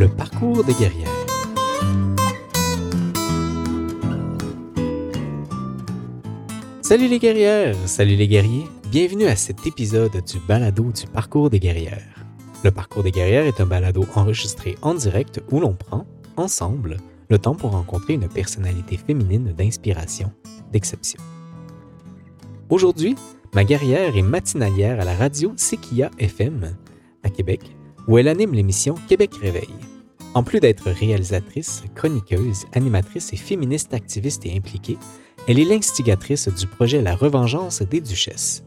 le parcours des guerrières. Salut les guerrières, salut les guerriers, bienvenue à cet épisode du balado du parcours des guerrières. Le parcours des guerrières est un balado enregistré en direct où l'on prend, ensemble, le temps pour rencontrer une personnalité féminine d'inspiration, d'exception. Aujourd'hui, ma guerrière est matinalière à la radio Sequia FM à Québec, où elle anime l'émission Québec Réveil. En plus d'être réalisatrice, chroniqueuse, animatrice et féministe activiste et impliquée, elle est l'instigatrice du projet La Revengeance des Duchesses.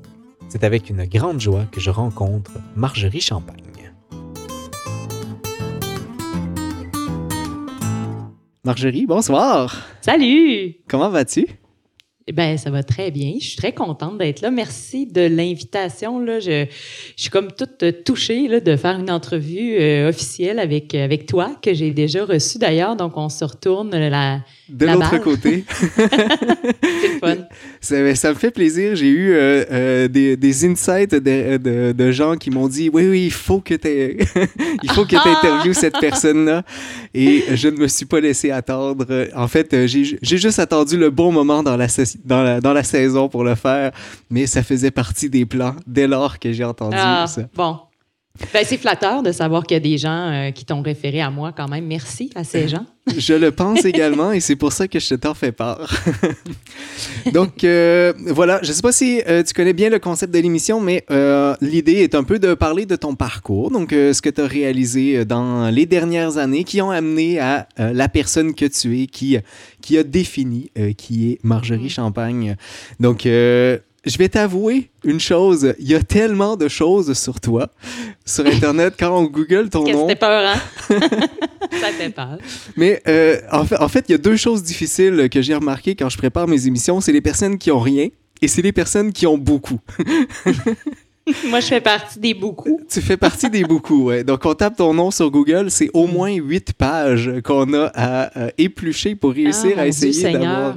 C'est avec une grande joie que je rencontre Marjorie Champagne. Marjorie, bonsoir. Salut! Comment vas-tu? Eh ben, ça va très bien. Je suis très contente d'être là. Merci de l'invitation. Là, je, je suis comme toute touchée là, de faire une entrevue euh, officielle avec avec toi que j'ai déjà reçue d'ailleurs. Donc, on se retourne la de l'autre côté. C'est le fun. Ça, ça, me fait plaisir. J'ai eu euh, euh, des, des, insights de, de, de, gens qui m'ont dit oui oui il faut que tu il faut que interviewes cette personne là et je ne me suis pas laissé attendre. En fait, j'ai juste attendu le bon moment dans la session dans la, dans la saison pour le faire, mais ça faisait partie des plans dès lors que j'ai entendu ah, ça. Bon. Ben, c'est flatteur de savoir qu'il y a des gens euh, qui t'ont référé à moi quand même. Merci à ces gens. je le pense également et c'est pour ça que je t'en fais part. Donc euh, voilà, je ne sais pas si euh, tu connais bien le concept de l'émission, mais l'idée est un peu de parler de ton parcours, donc ce que tu as réalisé dans les dernières années qui ont amené à la personne que tu es, qui, qui a défini qui est Marjorie mm. Champagne. Donc je vais t'avouer une chose, il y a tellement de choses sur toi sur Internet quand on Google ton nom. C'était peur, hein? Ça fait peur. Mais euh, en, fait, en fait, il y a deux choses difficiles que j'ai remarquées quand je prépare mes émissions. C'est les personnes qui ont rien et c'est les personnes qui ont beaucoup. Moi, je fais partie des beaucoup. Tu fais partie des beaucoup, ouais. Donc, on tape ton nom sur Google, c'est au moins huit pages qu'on a à éplucher pour réussir ah, à essayer d'avoir,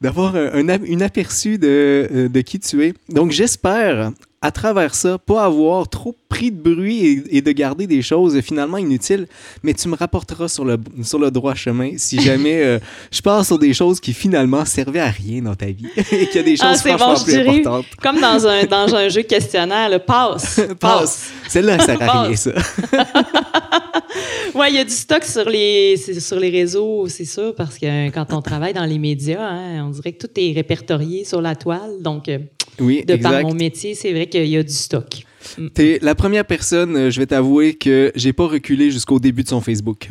d'avoir un, un, aperçu de, euh, de qui tu es. Donc, j'espère à travers ça, pas avoir trop pris de bruit et, de garder des choses finalement inutiles, mais tu me rapporteras sur le, sur le droit chemin si jamais euh, je pars sur des choses qui finalement servaient à rien dans ta vie et qu'il y a des ah, choses franchement plus importantes. Comme dans un, dans un jeu questionnaire, le passe. passe. Celle-là, ça sert à rien, ça. oui, il y a du stock sur les, sur les réseaux, c'est ça, parce que quand on travaille dans les médias, hein, on dirait que tout est répertorié sur la toile. Donc, euh, oui, de par mon métier, c'est vrai qu'il y a du stock. Mm. T'es la première personne, euh, je vais t'avouer, que j'ai pas reculé jusqu'au début de son Facebook.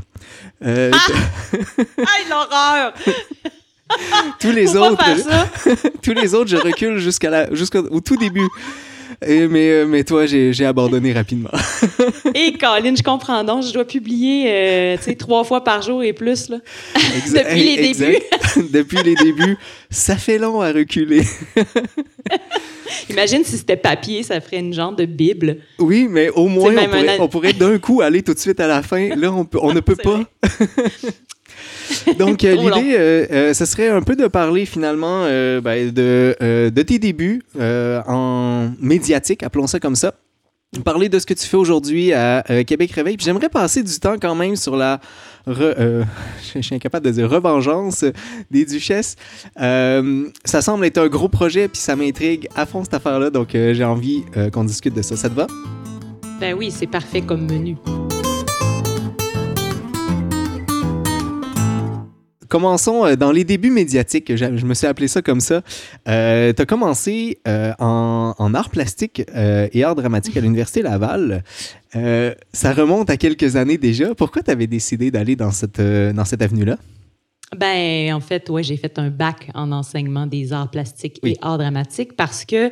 Euh, ah! l'horreur! tous les autres, tous les autres, je recule jusqu'à jusqu'au tout début. Et, mais, euh, mais toi, j'ai abandonné rapidement. et Colin, je comprends donc, je dois publier euh, trois fois par jour et plus là. Depuis les débuts. Depuis les débuts, ça fait long à reculer. Imagine si c'était papier, ça ferait une genre de Bible. Oui, mais au moins, on pourrait, d'un coup aller tout de suite à la fin. Là, on, peut, on ne peut pas. Donc, euh, l'idée, euh, euh, ce serait un peu de parler finalement ben, de, de, tes débuts en médiatique, appelons ça comme ça. Parler de ce que tu fais aujourd'hui à Québec Réveil. Puis j'aimerais passer du temps quand même sur la. je suis incapable de dire revengeance des duchesses. ça semble être un gros projet, puis ça m'intrigue à fond cette affaire-là. Donc, j'ai envie qu'on discute de ça. Ça te va? Ben oui, c'est parfait comme menu. Commençons euh, dans les débuts médiatiques. Je, me suis appelé ça comme ça. Euh, tu as commencé euh, en, en, art plastique et art dramatique à l'Université Laval. ça remonte à quelques années déjà. Pourquoi tu avais décidé d'aller dans cette, dans cette avenue-là? Ben, en fait, ouais, j'ai fait un bac en enseignement des arts plastiques et arts dramatiques parce que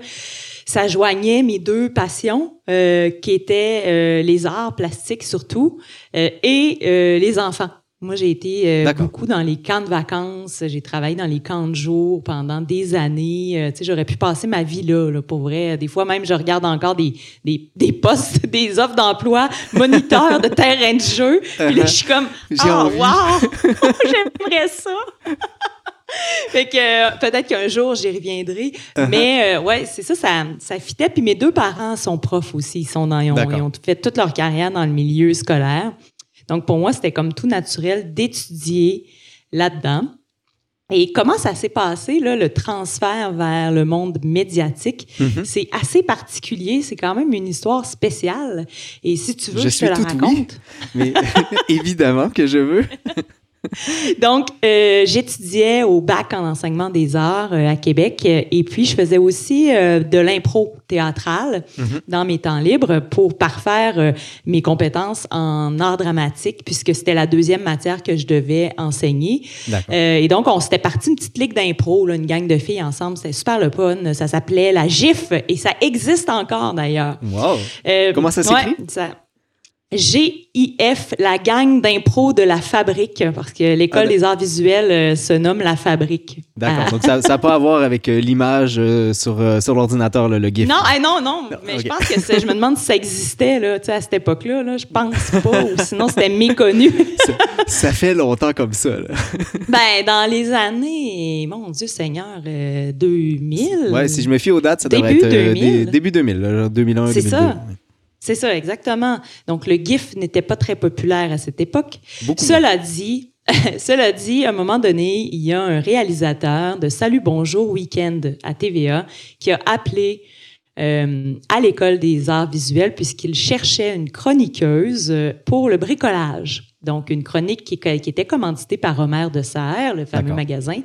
ça joignait mes deux passions, qui étaient les arts plastiques surtout et les enfants. Moi, j'ai été euh, beaucoup dans les camps de vacances. J'ai travaillé dans les camps de jour pendant des années. Euh, tu sais, j'aurais pu passer ma vie là, là, pour vrai. Des fois, même, je regarde encore des, des, des postes, des offres d'emploi, moniteur de terrain de jeu. Puis là, je suis comme, oh, wow! J'aimerais ça! fait que euh, peut-être qu'un jour j'y reviendrai. Uh-huh. Mais ouais, c'est ça, ça, ça fitait. Puis mes deux parents sont profs aussi. Ils sont dans, ils ont fait toute leur carrière dans le milieu scolaire. Donc, pour moi, c'était comme tout naturel d'étudier là-dedans. Et comment ça s'est passé, là, le transfert vers le monde médiatique? Mm-hmm. C'est assez particulier. C'est quand même une histoire spéciale. Et si tu veux, je, te la raconte. Mais évidemment que je veux. Donc, euh, j'étudiais au bac en enseignement des arts euh, à Québec et puis je faisais aussi euh, de l'impro théâtrale mm-hmm. dans mes temps libres pour parfaire mes compétences en art dramatique puisque c'était la deuxième matière que je devais enseigner. et donc, on s'était parti une petite ligue d'impro, une gang de filles ensemble. C'était super le fun. Ça s'appelait la GIF et ça existe encore d'ailleurs. Wow! Comment ça s'écrit? GIF, la gang d'impro de la fabrique, parce que l'école ah, des arts visuels euh, se nomme la fabrique. D'accord. Ah. Donc, ça n'a pas à voir avec euh, l'image euh, sur, sur l'ordinateur, le GIF. Non, non, non, Mais je pense que je me demande si ça existait là, à cette époque-là. Là, je pense pas, ou sinon c'était méconnu. ça, fait longtemps comme ça. Là. ben, dans les années, mon Dieu Seigneur, 2000. Ouais, si je me fie aux dates, ça devrait être 2000. début 2000, genre 2001, C'est ça. C'est ça, exactement. Donc, le GIF n'était pas très populaire à cette époque. Cela dit, cela dit, à un moment donné, il y a un réalisateur de Salut Bonjour Weekend à TVA qui a appelé euh, à l'école des arts visuels puisqu'il cherchait une chroniqueuse euh, pour le bricolage. Donc, une chronique qui, qui était commanditée par Homer de Serre, le fameux magasin.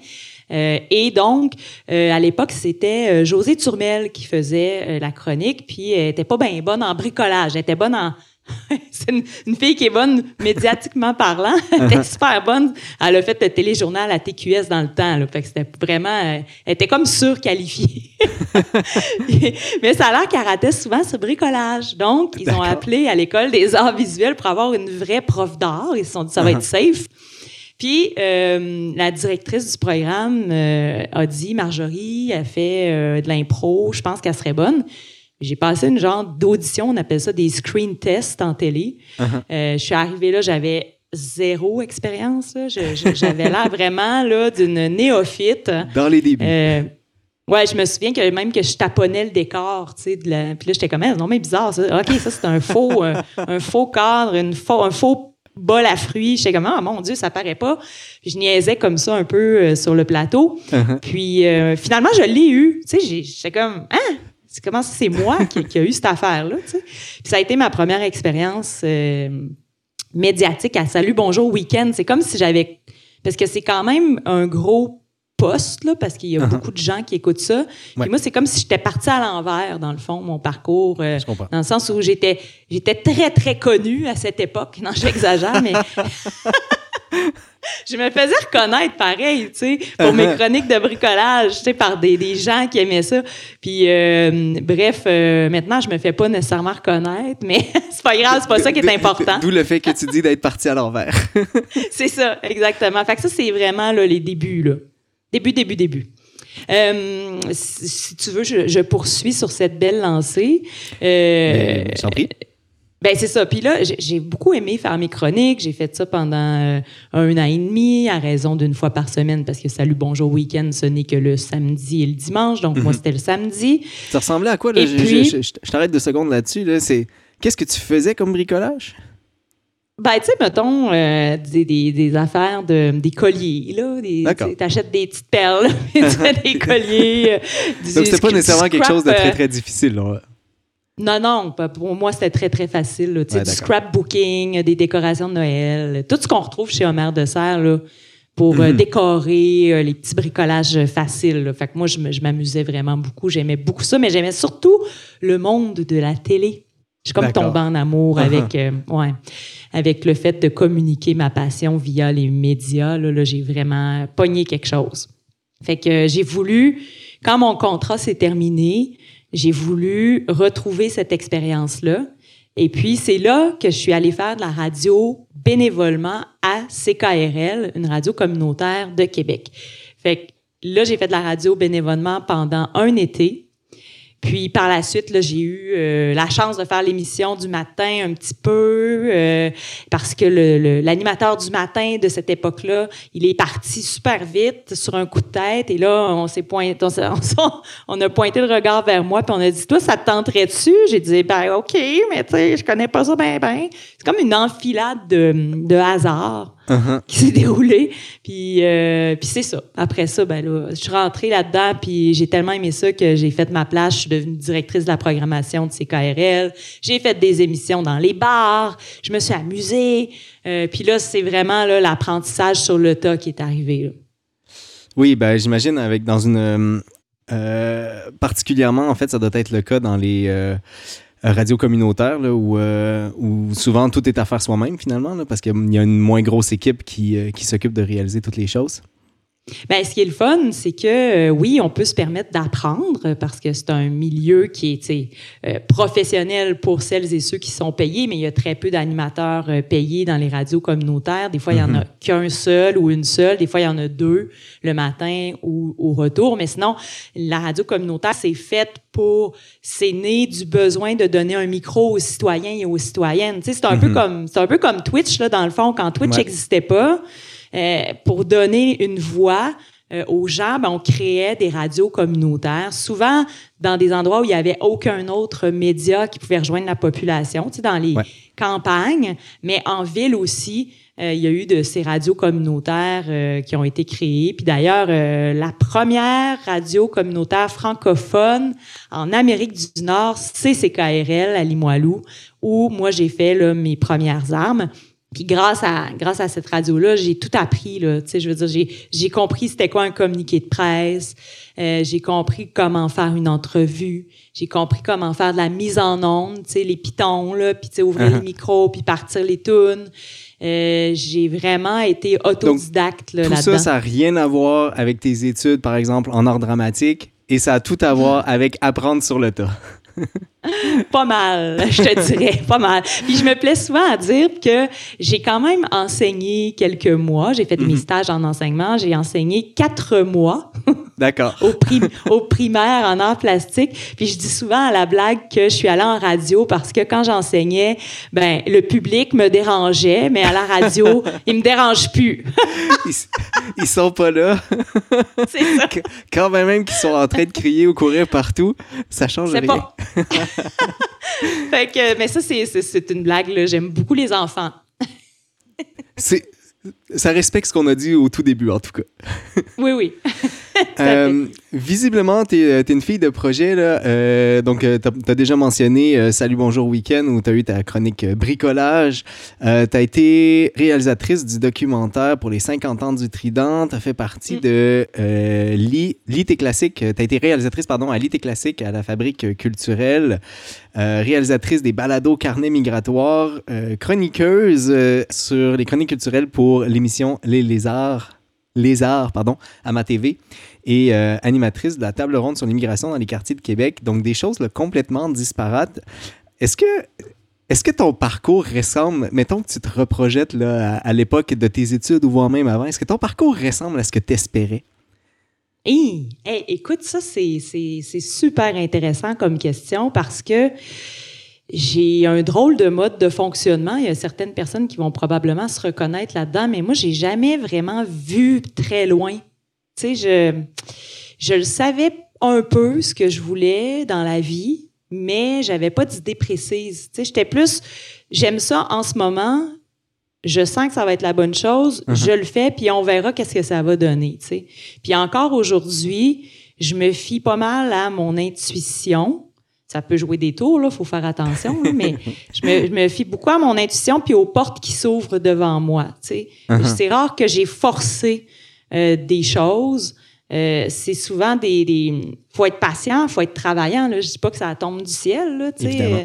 Euh, et donc, euh, à l'époque, c'était euh, José Turmel qui faisait la chronique, puis elle était pas bien bonne en bricolage, elle était bonne en c'est une, fille qui est bonne médiatiquement parlant. elle était uh-huh. super bonne. Elle a fait le téléjournal à TQS dans le temps. Là, fait que c'était vraiment... Elle était comme surqualifiée. Mais ça a l'air qu'elle ratait souvent ce bricolage. Donc, ils ont appelé à l'école des arts visuels pour avoir une vraie prof d'art. Ils se sont dit, ça va être uh-huh. safe. Puis euh, la directrice du programme euh, a dit Marjorie a fait euh, de l'impro, je pense qu'elle serait bonne. J'ai passé une genre d'audition, on appelle ça des screen tests en télé. Uh-huh. je suis arrivée là, j'avais zéro expérience. J'avais l'air vraiment là d'une néophyte. Dans les débuts. Ouais, je me souviens que même que je taponnais le décor, tu sais, de la... puis là j'étais comme, non mais bizarre ça. Ok, ça c'est un faux, un, faux cadre, une faux, un faux bol à fruits. J'étais comme, ah, mon Dieu, ça paraît pas. Puis je niaisais comme ça un peu euh, sur le plateau. Uh-huh. Puis euh, finalement, je l'ai eu. Tu sais, j'étais comme, hein? C'est comment c'est moi qui, qui, a eu cette affaire-là, tu sais? Puis ça a été ma première expérience euh, médiatique à Salut, Bonjour, Week-end. C'est comme si j'avais... Parce que c'est quand même un gros poste, là, parce qu'il y a uh-huh. beaucoup de gens qui écoutent ça. Puis moi, c'est comme si j'étais partie à l'envers, dans le fond, mon parcours. Euh, dans le sens où j'étais, j'étais très, très connue à cette époque. Non, j'exagère, mais... je me faisais reconnaître pareil, tu sais, pour mes uh-huh. chroniques de bricolage, tu sais, par des, des, gens qui aimaient ça. Puis, euh, bref, euh, maintenant, je me fais pas nécessairement reconnaître, mais c'est pas grave, c'est pas ça qui est important. D'où le fait que tu dis d'être partie à l'envers. c'est ça, exactement. Fait que ça, c'est vraiment là, les débuts, là. Début, début, début. Euh, si tu veux, je, poursuis sur cette belle lancée. Euh, ben, prie. Ben c'est ça. Puis là, j'ai beaucoup aimé faire mes chroniques. J'ai fait ça pendant euh, un an et demi, à raison d'une fois par semaine, parce que Salut Bonjour Week-end, ce n'est que le samedi et le dimanche. Donc moi, mhm. c'était le samedi. Ça ressemblait à quoi là? Je, t'arrête deux secondes là-dessus. Là. C'est qu'est-ce que tu faisais comme bricolage? Ben, tu sais, mettons, euh, des, des, des, affaires de des colliers, là. T'achètes des petites perles, des colliers. Euh, Donc, c'était pas nécessairement quelque chose de très, euh, très difficile, là. Non, non, pour moi, c'était très, très facile. Là. Ouais, du scrapbooking, des décorations de Noël, tout ce qu'on retrouve chez Homer de Serre, là, pour mhm. décorer les petits bricolages faciles. Fait que moi, je m'amusais vraiment beaucoup. J'aimais beaucoup ça, mais j'aimais surtout le monde de la télé. Je suis comme tombée en amour avec, ouais avec le fait de communiquer ma passion via les médias. Là, j'ai vraiment pogné quelque chose. Fait que j'ai voulu, quand mon contrat s'est terminé, j'ai voulu retrouver cette expérience-là. Et puis, c'est là que je suis allée faire de la radio bénévolement à CKRL, une radio communautaire de Québec. Fait que là, j'ai fait de la radio bénévolement pendant un été. Puis par la suite, j'ai eu euh, la chance de faire l'émission du matin un petit peu euh, parce que l'animateur du matin de cette époque-là, il est parti super vite sur un coup de tête et là, on s'est pointé, on, on, a pointé le regard vers moi puis on a dit, toi, ça te tenterait dessus J'ai dit, ben ok, mais tu sais, je connais pas ça ben ben. C'est comme une enfilade de, de hasard. Uh-huh. qui s'est déroulé. Puis, euh, puis c'est ça. Après ça, ben là, je suis rentrée là-dedans, puis j'ai tellement aimé ça que j'ai fait ma place. Je suis devenue directrice de la programmation de CKRL. J'ai fait des émissions dans les bars. Je me suis amusée. Euh, puis là, c'est vraiment l'apprentissage sur le tas qui est arrivé. Oui, ben j'imagine avec dans une euh, particulièrement en fait, ça doit être le cas dans les radio communautaire euh, où, souvent tout est à faire soi-même finalement parce qu'il y a une moins grosse équipe qui, euh, qui s'occupe de réaliser toutes les choses. Ben, ce qui est le fun, c'est que euh, oui, on peut se permettre d'apprendre parce que c'est un milieu qui est euh, professionnel pour celles et ceux qui sont payés, mais il y a très peu d'animateurs euh, payés dans les radios communautaires. Des fois, il y en a mhm. qu'un seul ou une seule. Des fois, il y en a deux le matin ou au retour. Mais sinon, la radio communautaire, c'est faite pour, c'est né du besoin de donner un micro aux citoyens et aux citoyennes. c'est un peu mhm. comme, c'est un peu comme Twitch là, dans le fond, quand Twitch n'existait pas. Euh, pour donner une voix euh, aux gens, ben, on créait des radios communautaires, souvent dans des endroits où il n'y avait aucun autre média qui pouvait rejoindre la population, tu sais, dans les campagnes, mais en ville aussi. Euh, il y a eu de ces radios communautaires qui ont été créées. Puis d'ailleurs, la première radio communautaire francophone en Amérique du Nord, c'est CKRL à Limoilou, où moi j'ai fait là, mes premières armes. Puis grâce à grâce à cette radio là, j'ai tout appris là. Tu sais, je veux dire, j'ai j'ai compris c'était quoi un communiqué de presse. Euh, j'ai compris comment faire une entrevue. J'ai compris comment faire de la mise en onde. Tu sais, les pitons là, puis tu sais ouvrir les uh-huh. micros, puis partir les tunes. Euh, j'ai vraiment été autodidacte là. Tout ça, ça n'a rien à voir avec tes études, par exemple, en art dramatique, et ça a tout à voir avec apprendre sur le tas. pas mal, je te dirais, pas mal. Puis je me plais souvent à dire que j'ai quand même enseigné quelques mois. J'ai fait mes mhm. stages en enseignement. J'ai enseigné quatre mois. D'accord. au, au, primaire en art plastique. Puis je dis souvent à la blague que je suis allée en radio parce que quand j'enseignais, ben le public me dérangeait, mais à la radio, il me dérange plus. ils, ils, sont pas là. C'est ça. Quand même qu'ils sont en train de crier ou courir partout, ça change rien. Pas... fait que, mais ça, c'est une blague. J'aime beaucoup les enfants. c'est ça respecte ce qu'on a dit au tout début, en tout cas. oui, oui. Euh, visiblement, tu es, euh, une fille de projet. Là. Euh, donc, tu as, déjà mentionné Salut, bonjour, week-end où tu as eu ta chronique bricolage. tu as été réalisatrice du documentaire pour les 50 ans du Trident. Tu as fait partie mm. de l'IT Classique. Tu as été réalisatrice pardon, à l'IT Classique à la Fabrique culturelle. réalisatrice des balados carnets migratoires. chroniqueuse sur les chroniques culturelles pour l'émission Les Lézards Lézard, pardon, à ma TV, et euh, animatrice de la table ronde sur l'immigration dans les quartiers de Québec. Donc, des choses complètement disparates. Est-ce que, est que ton parcours ressemble, mettons que tu te reprojettes là, à, l'époque de tes études ou voire même avant, est-ce que ton parcours ressemble à ce que tu espérais? Hey, écoute, ça, c'est super intéressant comme question parce que j'ai un drôle de mode de fonctionnement. Il y a certaines personnes qui vont probablement se reconnaître là-dedans, mais moi, j'ai jamais vraiment vu très loin. Tu sais, je, je le savais un peu ce que je voulais dans la vie, mais j'avais pas d'idée précise. Tu sais, j'étais plus, j'aime ça en ce moment. Je sens que ça va être la bonne chose. Uh-huh. Je le fais, puis on verra qu'est-ce que ça va donner. Tu sais. Puis encore aujourd'hui, je me fie pas mal à mon intuition ça peut jouer des tours, là, faut faire attention, mais je me, fie beaucoup à mon intuition puis aux portes qui s'ouvrent devant moi. Uh-huh. C'est rare que j'ai forcé euh, des choses. Euh, c'est souvent des, des, faut être patient, faut être travaillant. Là. Je dis pas que ça tombe du ciel, là, euh,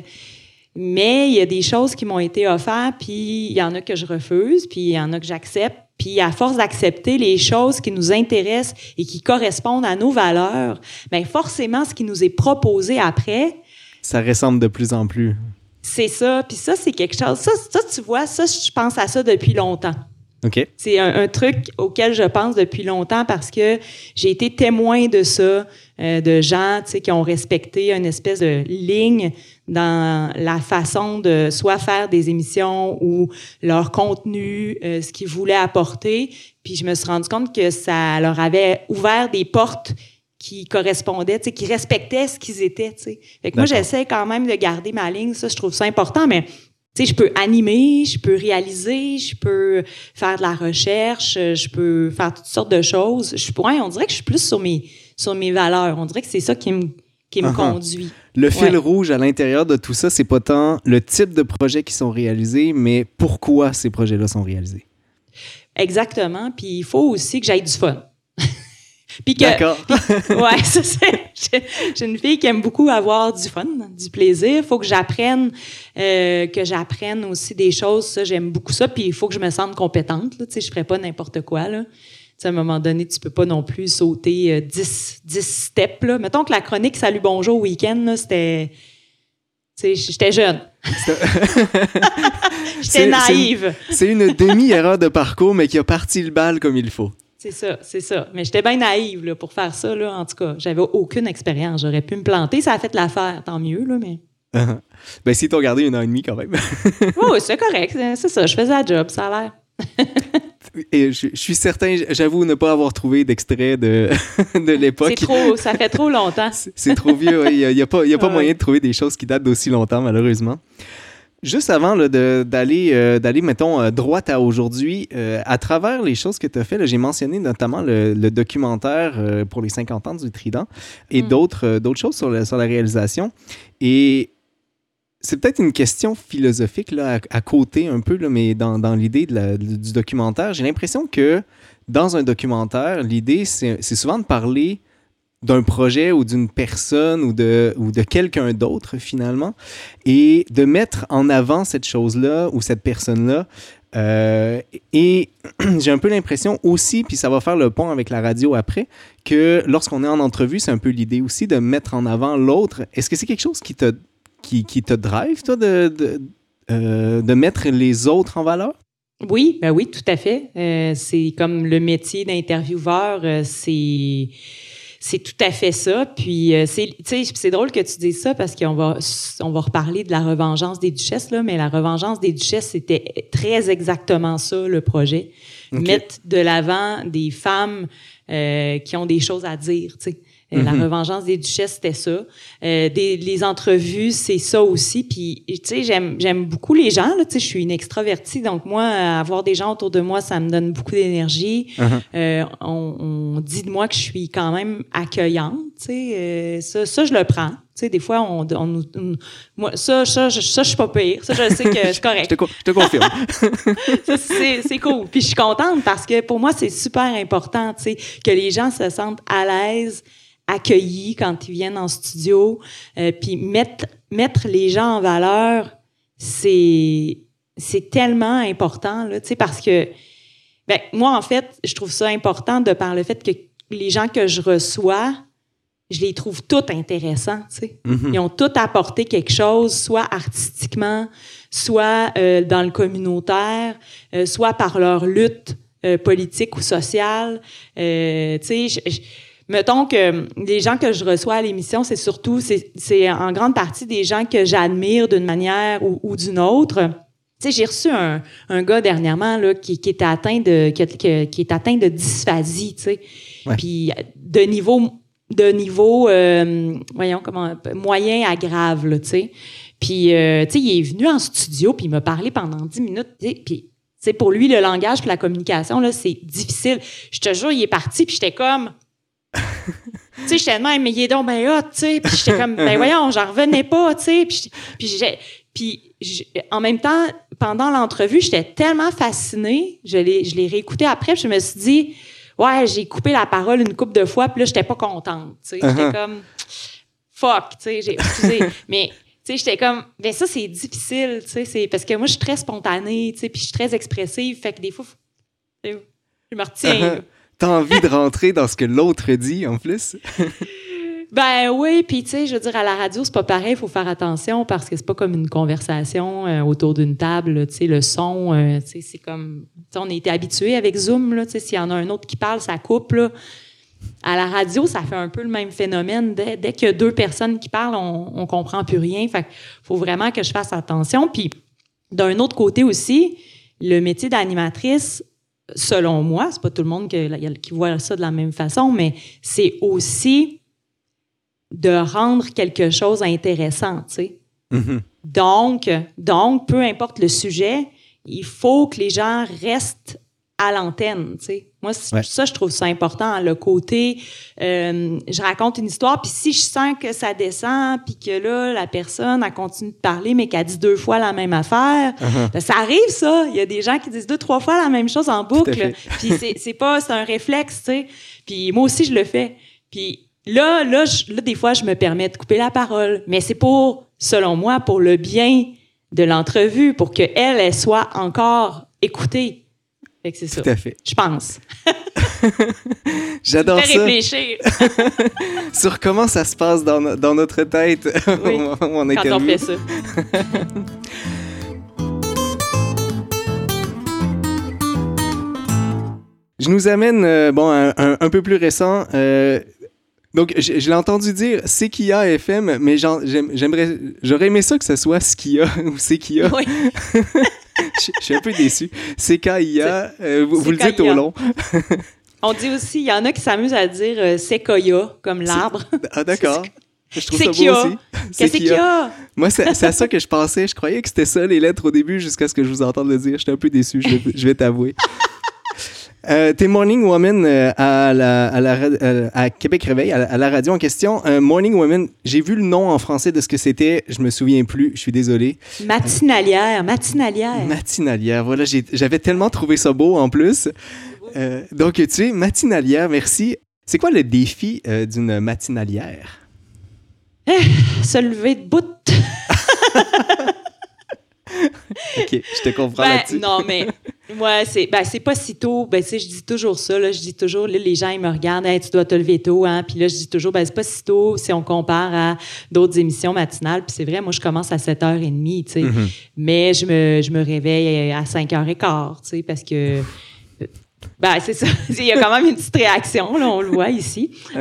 mais il y a des choses qui m'ont été offertes, puis il y en a que je refuse, puis il y en a que j'accepte. Puis à force d'accepter les choses qui nous intéressent et qui correspondent à nos valeurs, bien forcément, ce qui nous est proposé après... Ça ressemble de plus en plus. C'est ça. Puis ça, c'est quelque chose... Ça, ça, tu vois, ça, je pense à ça depuis longtemps. OK. C'est un, un truc auquel je pense depuis longtemps parce que j'ai été témoin de ça, euh, de gens tu sais, qui ont respecté une espèce de ligne dans la façon de soit faire des émissions ou leur contenu, euh, ce qu'ils voulaient apporter. Puis je me suis rendu compte que ça leur avait ouvert des portes qui correspondaient, qui respectaient ce qu'ils étaient. Tu sais. Fait que moi, j'essaie quand même de garder ma ligne. Ça, je trouve ça important, mais tu sais, je peux animer, je peux réaliser, je peux faire de la recherche, je peux faire toutes sortes de choses. Je pourrais, on dirait que je suis plus sur mes sur mes valeurs. On dirait que c'est ça qui me qui me Uh-huh. conduit. Le fil rouge à l'intérieur de tout ça, c'est pas tant le type de projets qui sont réalisés, mais pourquoi ces projets-là sont réalisés. Exactement. Puis il faut aussi que j'aille du fun. Puis que D'accord. ouais, ça c'est. J'ai j'ai une fille qui aime beaucoup avoir du fun, du plaisir. Il faut que j'apprenne, euh, que j'apprenne aussi des choses. Ça, j'aime beaucoup ça. Puis il faut que je me sente compétente. Là. Tu sais, je ferai pas n'importe quoi. Là. À un moment donné, tu peux pas non plus sauter euh, 10, 10 steps. Là. Mettons que la chronique Salut bonjour week-end, c'était. Tu sais, j'étais jeune. J'étais naïve. C'est une demi-erreur de parcours, mais qui a parti le bal comme il faut. C'est ça, c'est ça. Mais j'étais bien naïve là, pour faire ça. Là. En tout cas, j'avais aucune expérience. J'aurais pu me planter. Ça a fait l'affaire, tant mieux. Là, mais... ben, si t'as regardé une heure et demie quand même. Oh, c'est correct. C'est c'est ça. Je faisais la job, ça a l'air. Et je, je suis certain, j'avoue, ne pas avoir trouvé d'extrait de, de l'époque. C'est trop, ça fait trop longtemps. C'est- trop vieux, ouais. il n'y a, a pas, il y a pas Ouais. moyen de trouver des choses qui datent d'aussi longtemps, malheureusement. Juste avant là, de- d'aller, euh, d'aller, mettons, euh, droite à aujourd'hui, euh, à travers les choses que tu as fait, j'ai mentionné notamment le, le documentaire euh, pour les 50 ans du Trident et Mm. d'autres, d'autres choses sur, le- sur la réalisation. Et c'est peut-être une question philosophique là, à, côté un peu, mais dans, l'idée du documentaire, j'ai l'impression que dans un documentaire, l'idée, c'est souvent de parler d'un projet ou d'une personne ou de, ou de quelqu'un d'autre finalement et de mettre en avant cette chose-là ou cette personne-là. Euh, et j'ai un peu l'impression aussi, puis ça va faire le pont avec la radio après, que lorsqu'on est en entrevue, c'est un peu l'idée aussi de mettre en avant l'autre. Est-ce que c'est quelque chose qui te, qui, qui te drive, toi, de, de, euh, de mettre les autres en valeur? Oui, ben oui, tout à fait. Euh, c'est comme le métier d'intervieweur, euh, c'est c'est tout à fait ça. Puis euh, c'est tu sais, c'est drôle que tu dises ça parce qu'on va on va reparler de la revengeance des duchesses là, mais la revengeance des duchesses c'était très exactement ça le projet, mettre de l'avant des femmes euh, qui ont des choses à dire, tu Euh, La Mhm. revengeance des duchesses, c'était ça. Euh, des, les entrevues, c'est ça aussi. Puis, tu sais, j'aime, j'aime beaucoup les gens. Là, tu sais, je suis une extravertie, donc moi, avoir des gens autour de moi, ça me donne beaucoup d'énergie. Uh-huh. Euh, on, on dit de moi que je suis quand même accueillante. Tu sais, euh, ça, ça, je le prends. Tu sais, des fois, on, on, nous- on- moi, ça, ça, je, ça, je suis pas pire. Ça, je sais que c'est Je correct. te, co- je te confirme. Ça, c'est cool. Puis je suis contente parce que pour moi, c'est super important, tu sais, que les gens se sentent à l'aise, accueillis quand ils viennent en studio. Euh, puis mettre, mettre les gens en valeur, c'est c'est tellement important, là, parce que ben, moi, en fait, je trouve ça important de par le fait que les gens que je reçois, je les trouve tous intéressants, tu sais. Mhm. Ils ont tous apporté quelque chose, soit artistiquement, soit euh, dans le communautaire, euh, soit par leur lutte euh, politique ou sociale. Tu sais, mettons que les gens que je reçois à l'émission, c'est surtout, c'est c'est en grande partie des gens que j'admire d'une manière ou, ou d'une autre. Tu sais, j'ai reçu un, un gars dernièrement là, qui, qui était atteint de qui, qui- est atteint de dysphasie, tu sais. Ouais. Puis de niveau de niveau euh, voyons comment moyen à grave là, tu sais. Puis euh, tu sais, il est venu en studio puis il m'a parlé pendant 10 minutes, puis tu sais, pour lui, le langage puis la communication, là, c'est difficile. Je te jure, il est parti, puis j'étais comme... tu sais, j'étais de même, mais il est donc ben hot, tu sais. Puis j'étais comme, ben voyons, j'en revenais pas, tu sais. Puis, puis, j'ai- puis j'ai- en même temps, pendant l'entrevue, j'étais tellement fascinée. Je l'ai, je l'ai réécouté après, puis je me suis dit, ouais, j'ai coupé la parole une couple de fois, puis là, j'étais pas contente, tu sais. J'étais Uh-huh. comme, fuck, tu sais, j'ai, mais, tu sais, j'étais comme, ben ça, c'est difficile, tu sais, parce que moi, je suis très spontanée, tu sais, puis je suis très expressive, fait que des fois, faut- je me retiens, là. T'as envie de rentrer dans ce que l'autre dit en plus? Ben oui, puis tu sais, je veux dire, à la radio, c'est pas pareil, il faut faire attention parce que c'est pas comme une conversation euh, autour d'une table, tu sais, le son, euh, tu sais, c'est comme, on a été habitué avec Zoom, là, tu sais, s'il y en a un autre qui parle, ça coupe, là. À la radio, ça fait un peu le même phénomène. Dès, dès qu'il y a deux personnes qui parlent, on, on comprend plus rien. Fait faut vraiment que je fasse attention. Puis, d'un autre côté aussi, le métier d'animatrice, selon moi, c'est pas tout le monde qui, qui voit ça de la même façon, mais c'est aussi de rendre quelque chose intéressant, tu sais. Mm-hmm. Donc, donc, peu importe le sujet, il faut que les gens restent à l'antenne, tu sais. Moi, Ouais. ça, je trouve ça important, le côté, euh, je raconte une histoire, puis si je sens que ça descend, puis que là, la personne, elle continue de parler, mais qu'elle dit deux fois la même affaire, Uh-huh. ben, ça arrive, ça. Il y a des gens qui disent deux, trois fois la même chose en boucle. Puis c'est- c'est pas, c'est un réflexe, tu sais. Puis moi aussi, je le fais. Puis là, là, je- là, des fois, je me permets de couper la parole. Mais c'est pour, selon moi, pour le bien de l'entrevue, pour qu'elle, elle soit encore écoutée. Fait que c'est ça. Tout à fait. Je pense. J'adore ça. réfléchir Sur comment ça se passe dans, no- dans notre tête Oui. au moment où on quand on fait ça. Je nous amène euh, bon, un, un- un peu plus récent. euh, donc, je, je l'ai entendu dire Sekia FM, mais j'aimerais, j'aurais aimé ça que ce soit Skia ou Sekia. Oui. Je, je suis un peu déçu. Sekia, euh, vous, vous le dites au long. On dit aussi, il y en a qui s'amusent à dire euh, séquoia, comme l'arbre. Ah, d'accord. Je trouve ça beau aussi. Qu'est-ce qu'il y a? Moi, c'est à ça que je pensais. Je croyais que c'était ça, les lettres au début, jusqu'à ce que je vous entende le dire. J'étais un peu déçu, je vais t'avouer. Euh, t'es Morning Woman euh, à, la, à, la, euh, à Québec Réveil, à la, à la radio en question. Euh, Morning Woman, j'ai vu le nom en français de ce que c'était. Je me souviens plus. Je suis désolé. Matinalière, matinalière. Matinalière. Voilà, j'avais tellement trouvé ça beau en plus. Donc, tu sais, matinalière, merci. C'est quoi le défi d'une matinalière? Se lever de bout. Ok, je te comprends Ben, là-dessus. non, mais moi, c'est ben, pas si tôt. Ben, je dis toujours ça. Là, je dis toujours, là, les gens, ils me regardent, Hey, tu dois te lever tôt. Hein? Puis là, je dis toujours, ben, c'est pas si tôt si on compare à d'autres émissions matinales. Puis c'est vrai, moi, je commence à 7h30, tu sais. Mhm. Mais je me, je me réveille à 5h15, tu sais, parce que. Ben, c'est ça. Il y a quand même une petite réaction, là, on le voit ici.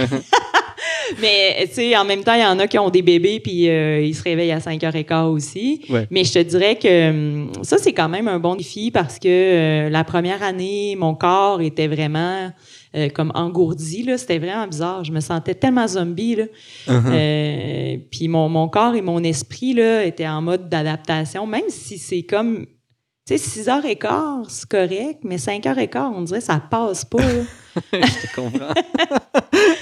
Mais, tu sais, en même temps, il y en a qui ont des bébés, puis euh, ils se réveillent à 5h15 aussi. Ouais. Mais je te dirais que hum, ça, c'est quand même un bon défi parce que euh, la première année, mon corps était vraiment euh, comme engourdi. C'était vraiment bizarre. Je me sentais tellement zombie. Là. Uh-huh. Puis mon, mon corps et mon esprit là, étaient en mode d'adaptation, même si c'est comme. Tu sais, 6h15, c'est correct, mais 5h15, on dirait ça passe pas. je te comprends.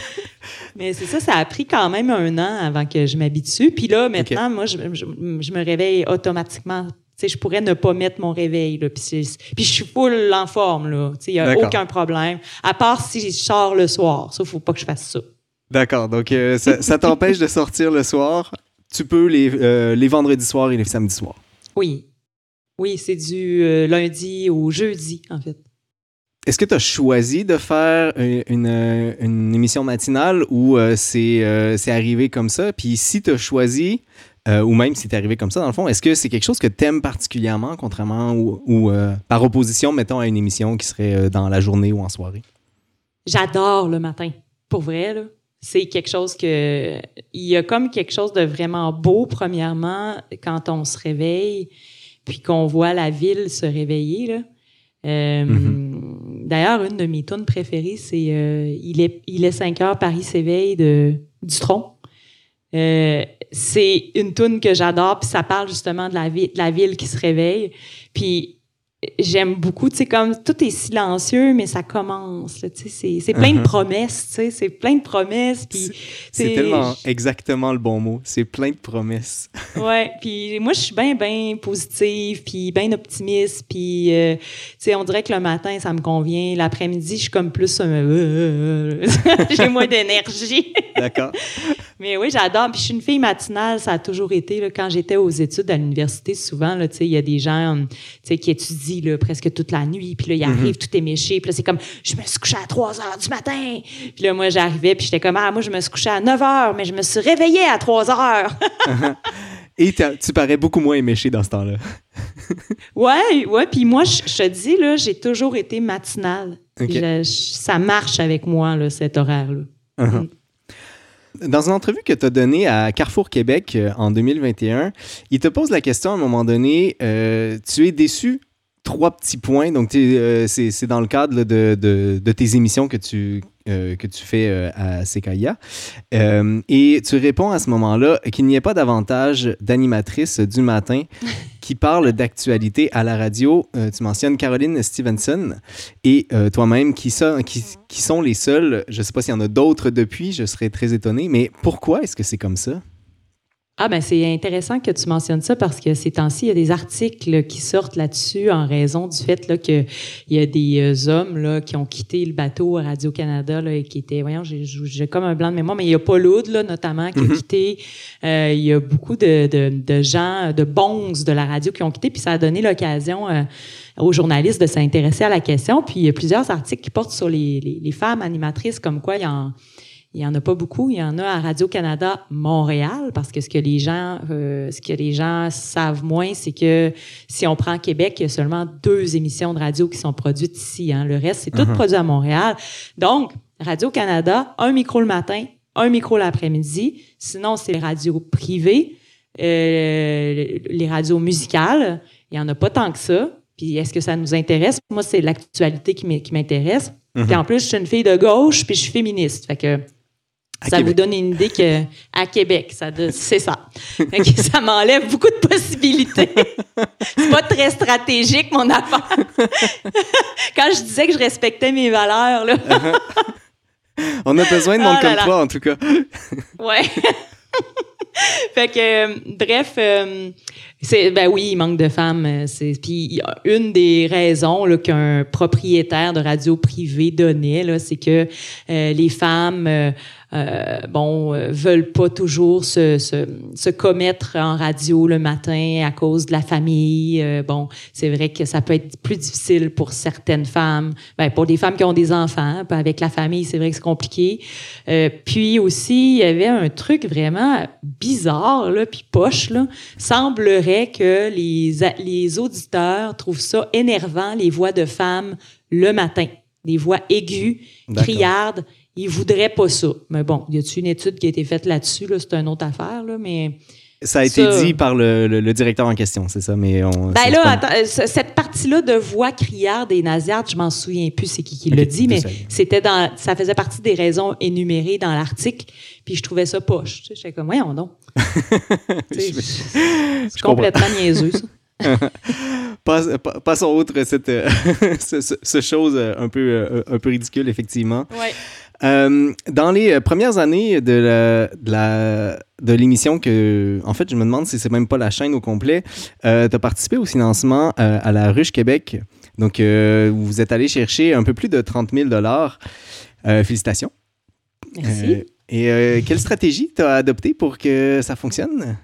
Mais c'est ça, ça a pris quand même un an avant que je m'habitue. Puis là, maintenant, moi, je, je- je me réveille automatiquement. Tu sais, je pourrais ne pas mettre mon réveil. Là, puis, puis je suis full en forme. là. Tu sais, il n'y a D'accord. aucun problème. À part si je sors le soir. Ça, il faut pas que je fasse ça. D'accord, donc euh, ça, ça t'empêche de sortir le soir. Tu peux les, euh, les vendredis soirs et les samedis soirs. Oui. Oui, c'est du euh, lundi au jeudi, en fait. Est-ce que tu as choisi de faire euh, une émission matinale ou euh, c'est euh, c'est arrivé comme ça? Puis si tu as choisi, ou même si c'est arrivé comme ça, dans le fond, est-ce que c'est quelque chose que tu aimes particulièrement, contrairement ou, par opposition, mettons, à une émission qui serait dans la journée ou en soirée? J'adore le matin. Pour vrai. C'est quelque chose que. Il y a comme quelque chose de vraiment beau, premièrement, quand on se réveille, puis qu'on voit la ville se réveiller. Euh, D'ailleurs, une de mes tunes préférées, c'est euh, il, est, il est 5 heures, Paris s'éveille de Dutron. Euh, c'est une tune que j'adore, puis ça parle justement de la, de la ville qui se réveille. Puis j'aime beaucoup, tu sais, comme tout est silencieux, mais ça commence. tu sais, c'est plein de Mhm. promesses, tu sais, c'est plein de promesses. Puis C'est tellement exactement le bon mot. C'est plein de promesses. Ouais, puis moi je suis bien bien positive, puis bien optimiste, puis euh, tu sais on dirait que le matin ça me convient, l'après-midi je suis comme plus euh, j'ai moins d'énergie. D'accord? Mais oui, j'adore. Puis je suis une fille matinale, ça a toujours été. Là, quand j'étais aux études à l'université, souvent, là, il y a des gens qui étudient là, presque toute la nuit. Puis là, ils arrivent mm-hmm. tout éméchés. Puis là, c'est comme, je me suis couché à 3 heures du matin. Puis là, moi, j'arrivais, puis j'étais comme, ah, moi, je me suis couché à 9 heures, mais je me suis réveillée à 3 heures. Et tu parais beaucoup moins éméché dans ce temps-là. ouais, ouais. Puis moi, je, te dis, là, j'ai toujours été matinale. ça marche avec moi, là, cet horaire-là. Uh-huh. Mm. Dans une entrevue que tu as donnée à Carrefour Québec euh, en 2021, il te pose la question à un moment donné, euh, tu es déçu trois petits points. Donc, euh, c'est dans le cadre de, tes émissions que tu, fais à CKIA. et tu réponds à ce moment-là qu'il n'y ait pas davantage d'animatrices du matin qui parlent d'actualité à la radio. tu mentionnes Caroline Stevenson et toi-même qui, qui, qui, sont les seuls. Je ne sais pas s'il y en a d'autres depuis, je serais très étonné. Mais pourquoi est-ce que c'est comme ça? Ah ben c'est intéressant que tu mentionnes ça parce que ces temps-ci, il y a des articles qui sortent là-dessus en raison du fait là, qu'il y a des euh, hommes là, qui ont quitté le bateau à Radio-Canada là, et qui étaient, voyons, j'ai comme un blanc de mémoire, mais il y a Paul Oud, là, notamment, qui a mm-hmm. quitté. Euh, il y a beaucoup de, de, de, gens, de bons de la radio qui ont quitté, puis ça a donné l'occasion euh, aux journalistes de s'intéresser à la question. Puis il y a plusieurs articles qui portent sur les, les, les femmes animatrices, comme quoi il y en il y en a pas beaucoup. Il y en a à Radio-Canada Montréal, parce que ce que les gens, euh, ce que les gens savent moins, c'est que si on prend Québec, il y a seulement deux émissions de radio qui sont produites ici. Hein. Le reste, c'est tout uh-huh. produit à Montréal. Donc, Radio-Canada, un micro le matin, un micro l'après-midi. Sinon, c'est les radios privées, euh, les radios musicales. Il y en a pas tant que ça. Puis est-ce que ça nous intéresse? Moi, c'est l'actualité qui m'intéresse. Puis uh-huh. en plus, je suis une fille de gauche, puis je suis féministe. Fait que ça vous donne une idée que à Québec, ça c'est ça. ça m'enlève beaucoup de possibilités. c'est pas très stratégique mon affaire. Quand je disais que je respectais mes valeurs là. On a besoin de monde oh comme toi en tout cas. ouais. fait que bref euh, c'est ben oui, il manque de femmes. Euh, c'est puis une des raisons qu'un propriétaire de radio privée donnait là, c'est que euh, les femmes euh, bon, euh, veulent pas toujours se, se, se, commettre en radio le matin à cause de la famille. Euh, bon, c'est vrai que ça peut être plus difficile pour certaines femmes. Ben, pour des femmes qui ont des enfants, ben, avec la famille, c'est vrai que c'est compliqué. Euh, puis aussi, il y avait un truc vraiment bizarre, là, puis poche, là. Semblerait que les, les auditeurs trouvent ça énervant, les voix de femmes le matin. Des voix aiguës, criardes il voudrait pas ça. Mais bon, y a-t-il une étude qui a été faite là-dessus? Là, c'est une autre affaire, là, mais... Ça a été dit par le, directeur en question, c'est ça, mais on... Ben là, attends, euh, cette partie-là de voix criarde et nasillarde, je m'en souviens plus c'est qui qui l'a dit, mais c'était dans, ça faisait partie des raisons énumérées dans l'article, puis je trouvais ça poche. Tu sais, j'étais comme, voyons donc. C'est complètement niaiseux, ça. passons outre cette, euh, ce, chose un peu, euh, un peu ridicule, effectivement. Ouais. Euh, dans les euh, premières années de la, de l'émission que, en fait, je me demande si c'est même pas la chaîne au complet, euh, tu as participé au financement à la Ruche Québec. Donc, vous êtes allé chercher un peu plus de 30 000 dollars. félicitations. Merci. et quelle stratégie tu as adoptée pour que ça fonctionne?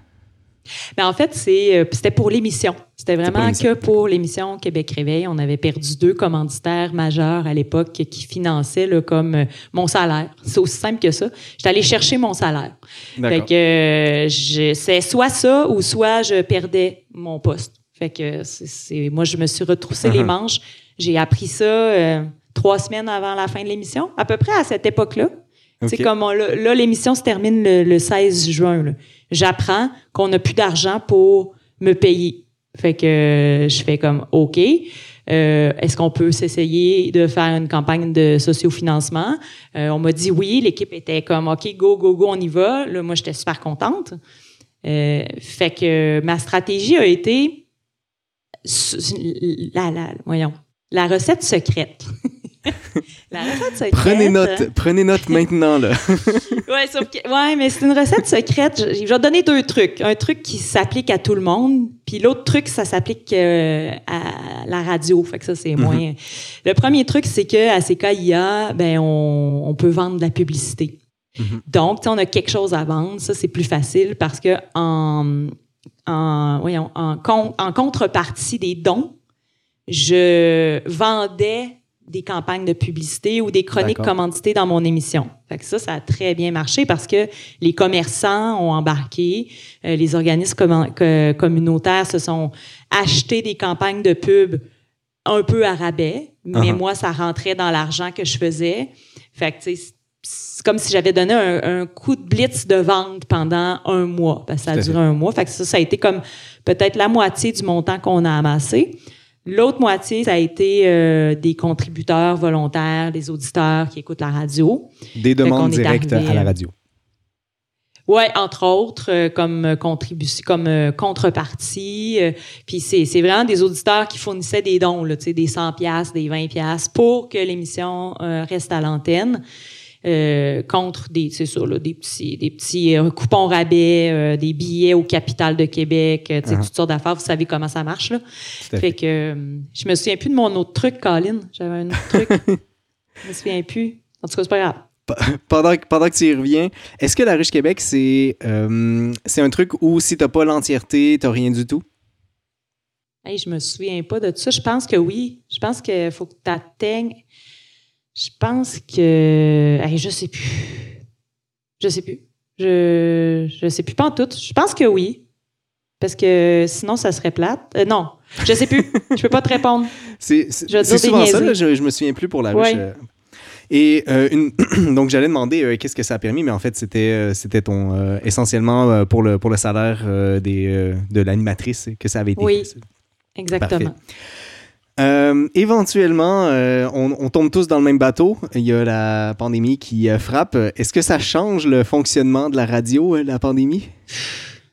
Ben en fait, euh, c'était pour l'émission. C'était vraiment que pour l'émission Québec Réveil. On avait perdu deux commanditaires majeurs à l'époque qui finançaient là, comme euh, mon salaire. C'est aussi simple que ça. J'étais allée chercher mon salaire. Fait que euh, c'est soit ça ou soit je perdais mon poste. Fait que c'est, moi, je me suis retroussé les uh-huh. manches. J'ai appris ça trois semaines avant la fin de l'émission, à peu près à cette époque-là. C'est comme là, l'émission se termine le, 16 juin. J'apprends qu'on n'a plus d'argent pour me payer. Fait que je fais comme OK. Euh, est-ce qu'on peut s'essayer de faire une campagne de sociofinancement? Euh, on m'a dit oui. L'équipe était comme OK, go, go, go, on y va. Là, moi, j'étais super contente. Euh, fait que ma stratégie a été la, la, voyons, la recette secrète. la recette secrète. Prenez note, prenez note maintenant, là. ouais, ouais, mais c'est une recette secrète. Je, vais te donner deux trucs. Un truc qui s'applique à tout le monde, puis l'autre truc, ça s'applique euh, à la radio. Fait que ça, c'est moins. Mm-hmm. Le premier truc, c'est que à CKIA, ben, on, on peut vendre de la publicité. Mhm. Donc, on a quelque chose à vendre. Ça, c'est plus facile parce que en, en, voyons, en, en contrepartie des dons, je vendais des campagnes de publicité ou des chroniques commanditées dans mon émission. Fait que ça, ça a très bien marché parce que les commerçants ont embarqué, euh, les organismes communautaires se sont achetés des campagnes de pub un peu à rabais, mais uh-huh. moi, ça rentrait dans l'argent que je faisais. Fait que, c'est comme si j'avais donné un, coup de blitz de vente pendant un mois. Parce que ça a duré un mois. Fait que ça, ça a été comme peut-être la moitié du montant qu'on a amassé. L'autre moitié, ça a été euh, des contributeurs volontaires, des auditeurs qui écoutent la radio. Des demandes directes à la radio. Oui, entre autres, euh, comme contribution, comme euh, contrepartie. puis c'est, c'est vraiment des auditeurs qui fournissaient des dons, là, des 100 pièces, des 20 pièces pour que l'émission reste à l'antenne. Euh, contre des, c'est ça, là, des petits, des petits euh, coupons rabais, euh, des billets au capital de Québec, tu sais, uh-huh. toutes sortes d'affaires. Vous savez comment ça marche, là. Fait, que je me souviens plus de mon autre truc, Colin. J'avais un autre truc. je me souviens plus. En tout cas, c'est pas grave. Pendant, pendant que tu y reviens, est-ce que la Ruche Québec, c'est, c'est un truc où si t'as pas l'entièreté, t'as rien du tout? Hey, je me souviens pas de ça. Je pense que oui. Je pense qu'il faut que tu atteignes je pense que. je sais plus. Je sais plus. Je, je sais plus. Pas en tout. Je pense que oui. Parce que sinon, ça serait plate. Euh, non. Je sais plus. je peux pas te répondre. C'est souvent ça. je, je me souviens plus pour la ruche. Euh. Et euh, une... donc j'allais demander qu'est-ce que ça a permis, mais en fait c'était c'était ton essentiellement pour le pour le salaire des de l'animatrice que ça avait été. Oui, exactement. Euh, éventuellement, euh, on, tombe tous dans le même bateau. Il y a la pandémie qui euh, frappe. Est-ce que ça change le fonctionnement de la radio, la pandémie?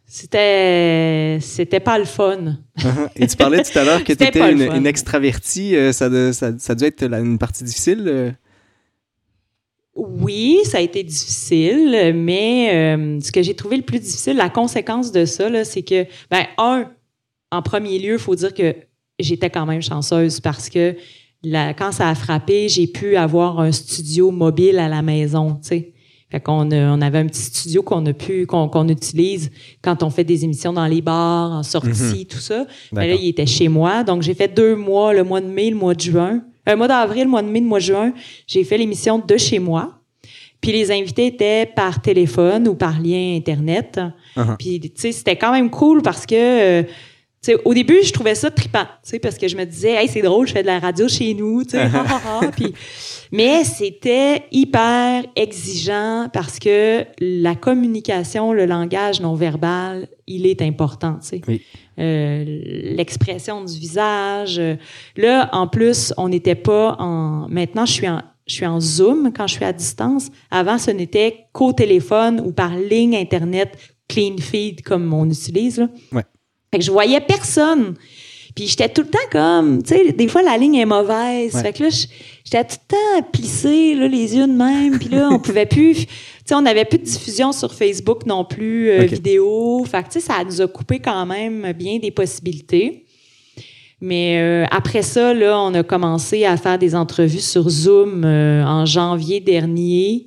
C'était c'était pas le fun. Et tu parlais tout à l'heure que tu étais une, extravertie. Ça, ça, ça, a dû être une partie difficile? Oui, ça a été difficile, mais ce que j'ai trouvé le plus difficile, la conséquence de ça, c'est que, ben, un, en premier lieu, il faut dire que j'étais quand même chanceuse parce que quand ça a frappé, j'ai pu avoir un studio mobile à la maison, tu sais. Fait qu'on on avait un petit studio qu'on a pu qu'on utilise quand on fait des émissions dans les bars, en sortie, mhm. tout ça. Mais là, il était chez moi, donc j'ai fait deux mois, le mois de mai, le mois de juin, un mois d'avril, le mois de mai, le mois de juin, j'ai fait l'émission de chez moi. Puis les invités étaient par téléphone ou par lien internet. Uh-huh. Puis tu sais, c'était quand même cool parce que euh, au début, je trouvais ça trippant, parce que je me disais, hey, c'est drôle, je fais de la radio chez nous, mais c'était hyper exigeant parce que la communication, le langage non verbal, il est important, euh, l'expression du visage. Là, en plus, on n'était pas en. Maintenant, je suis en, je suis en Zoom quand je suis à distance. Avant, ce n'était qu'au téléphone ou par ligne Internet, clean feed comme on utilise. Là. Ouais. Fait que je voyais personne. Puis j'étais tout le temps comme, tu sais, des fois la ligne est mauvaise. Fait que là, j'étais tout le temps plissée, là, les yeux de même. Puis là, on pouvait plus, tu sais, on n'avait plus de diffusion sur Facebook non plus, euh, vidéo. Fait que, tu sais, ça nous a coupé quand même bien des possibilités. Mais euh, après ça, là, on a commencé à faire des entrevues sur Zoom euh, en janvier dernier.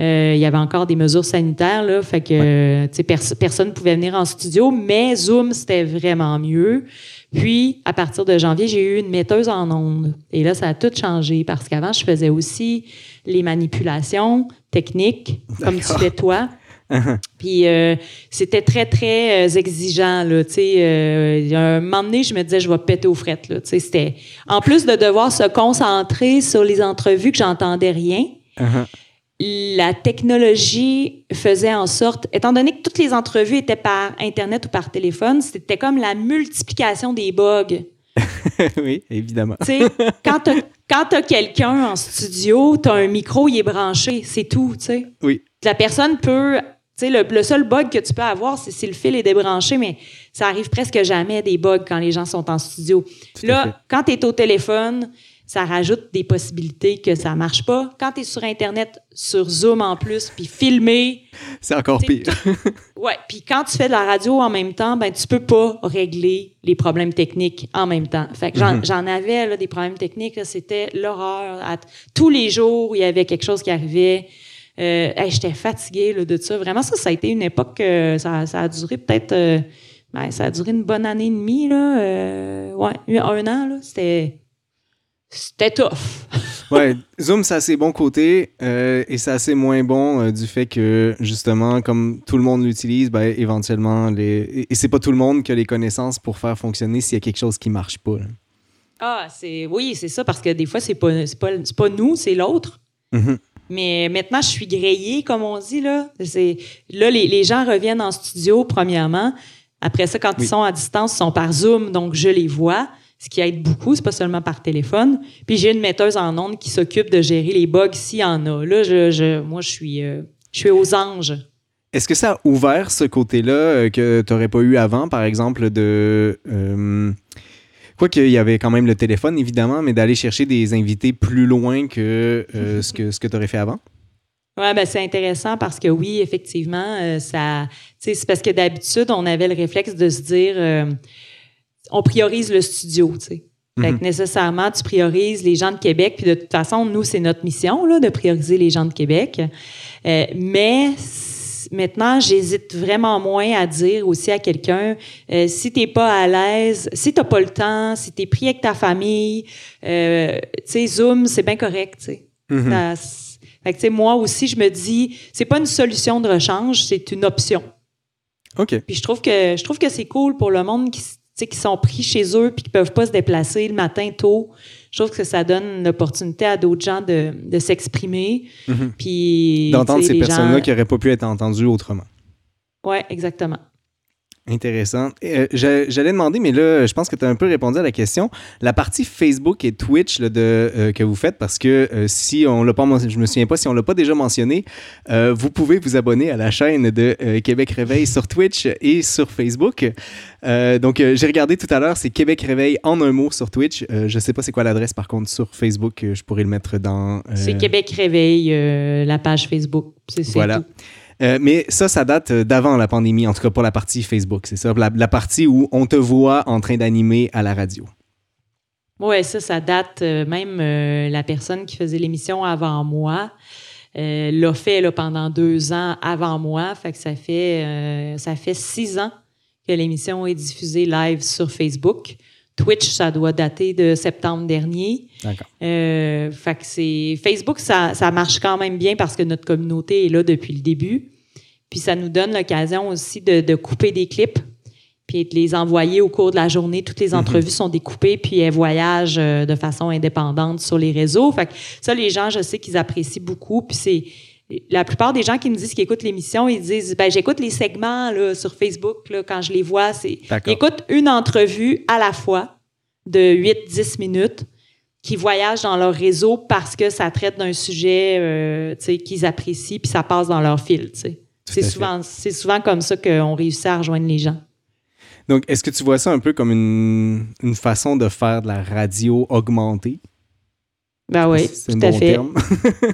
Euh, il y avait encore des mesures sanitaires, là, fait que personne ne pouvait venir en studio, mais Zoom, c'était vraiment mieux. Puis, à partir de janvier, j'ai eu une metteuse en ondes. Et là, ça a tout changé parce qu'avant, je faisais aussi les manipulations techniques, comme tu fais toi. Puis euh, c'était très, très euh, exigeant. Là, euh, un moment donné, je me disais, je vais péter aux frettes. Là, c'était, en plus de devoir se concentrer sur les entrevues que j'entendais rien, uh-huh la technologie faisait en sorte, étant donné que toutes les entrevues étaient par Internet ou par téléphone, c'était comme la multiplication des bugs. oui, évidemment. Tu sais, quand tu as, quelqu'un en studio, tu as un micro, il est branché, c'est tout, tu sais. Oui. La personne peut... Tu sais, le, seul bug que tu peux avoir, c'est si le fil est débranché, mais ça arrive presque jamais des bugs quand les gens sont en studio. Là, quand tu es au téléphone, ça rajoute des possibilités que ça marche pas. Quand tu es sur Internet, sur Zoom en plus, puis filmer... C'est encore pire. ouais, puis quand tu fais de la radio en même temps, ben tu peux pas régler les problèmes techniques en même temps. Fait que j'en mhm. avais là, des problèmes techniques, c'était l'horreur. Tous les jours, il y avait quelque chose qui arrivait. Euh, j'étais fatiguée là, de ça. Vraiment, ça, ça a été une époque, euh, ça, ça, a duré peut-être, euh, ben, ça a duré une bonne année et demie, là. ouais, un an, là. C'était, c'était tough. ouais, Zoom, ça a ses bons côtés et ça a ses moins bons du fait que, justement, comme tout le monde l'utilise, ben, éventuellement, les... et c'est pas tout le monde qui a les connaissances pour faire fonctionner s'il y a quelque chose qui marche pas. Ah, c'est oui, c'est ça, parce que des fois, c'est pas, pas, pas nous, c'est l'autre. Mm-hmm. Mais maintenant, je suis grillée, comme on dit. Là, là les, les gens reviennent en studio, premièrement. Après ça, quand ils sont à distance, ils sont par Zoom, donc je les vois, ce qui aide beaucoup. C'est pas seulement par téléphone. Puis j'ai une metteuse en ondes qui s'occupe de gérer les bugs s'il y en a. Là, je, je moi, je suis, euh, je suis aux anges. Est-ce que ça a ouvert ce côté-là euh, que tu n'aurais pas eu avant, par exemple, de. Euh, Quoi qu'il y avait quand même le téléphone, évidemment, mais d'aller chercher des invités plus loin que euh, ce que, ce que tu aurais fait avant? Oui, ben c'est intéressant parce que oui, effectivement, ça. C'est parce que d'habitude, on avait le réflexe de se dire on priorise le studio, tu sais. Fait que mhm. nécessairement, tu priorises les gens de Québec. Puis de toute façon, nous, c'est notre mission là, de prioriser les gens de Québec. mais maintenant, j'hésite vraiment moins à dire aussi à quelqu'un euh, si t'es pas à l'aise, si t'as pas le temps, si t'es pris avec ta famille, euh, tu sais, Zoom, c'est bien correct, tu sais. Mm-hmm. Fait que, moi aussi, je me dis, c'est pas une solution de rechange, c'est une option. OK. Puis je trouve que je trouve que c'est cool pour le monde qui, qui sont pris chez eux puis qui peuvent pas se déplacer le matin tôt je trouve que ça donne l'opportunité à d'autres gens de, de s'exprimer. Mhm. Puis. D'entendre ces personnes-là qui n'auraient pas pu être entendues autrement. Oui, exactement. Intéressant. Euh, j'allais demander, mais là, je pense que tu as un peu répondu à la question. La partie Facebook et Twitch de, euh, que vous faites, parce que euh, si on l'a pas je me souviens pas si on l'a pas déjà mentionné, vous pouvez vous abonner à la chaîne de Québec Réveil sur Twitch et sur Facebook. donc, j'ai regardé tout à l'heure, c'est Québec Réveil en un mot sur Twitch. je sais pas c'est quoi l'adresse par contre sur Facebook. je pourrais le mettre dans. C'est Québec Réveil, la page Facebook. C'est voilà. Tout. Euh, mais ça, ça date euh, d'avant la pandémie, en tout cas pour la partie Facebook, c'est ça? La, partie où on te voit en train d'animer à la radio. Oui, ça, ça date euh, même la personne qui faisait l'émission avant moi. l'a fait là, pendant deux ans avant moi. Fait que ça fait, ça fait six ans que l'émission est diffusée live sur Facebook. Twitch, ça doit dater de septembre dernier. D'accord. Euh, fait que c'est Facebook, ça, ça marche quand même bien parce que notre communauté est là depuis le début. Puis ça nous donne l'occasion aussi de, de, couper des clips puis de les envoyer au cours de la journée. Toutes les mhm. entrevues sont découpées puis elles voyagent euh, de façon indépendante sur les réseaux. Fait que ça, les gens, je sais qu'ils apprécient beaucoup. Puis c'est la plupart des gens qui me disent qu'ils écoutent l'émission, ils disent ben j'écoute les segments là, sur Facebook là, quand je les vois, c'est ils écoutent une entrevue à la fois de 8-10 minutes qui voyagent dans leur réseau parce que ça traite d'un sujet euh, qu'ils apprécient puis ça passe dans leur fil. C'est souvent, c'est souvent comme ça qu'on réussit à rejoindre les gens. Donc, est-ce que tu vois ça un peu comme une, une façon de faire de la radio augmentée? Ben oui, tout à fait. Oui,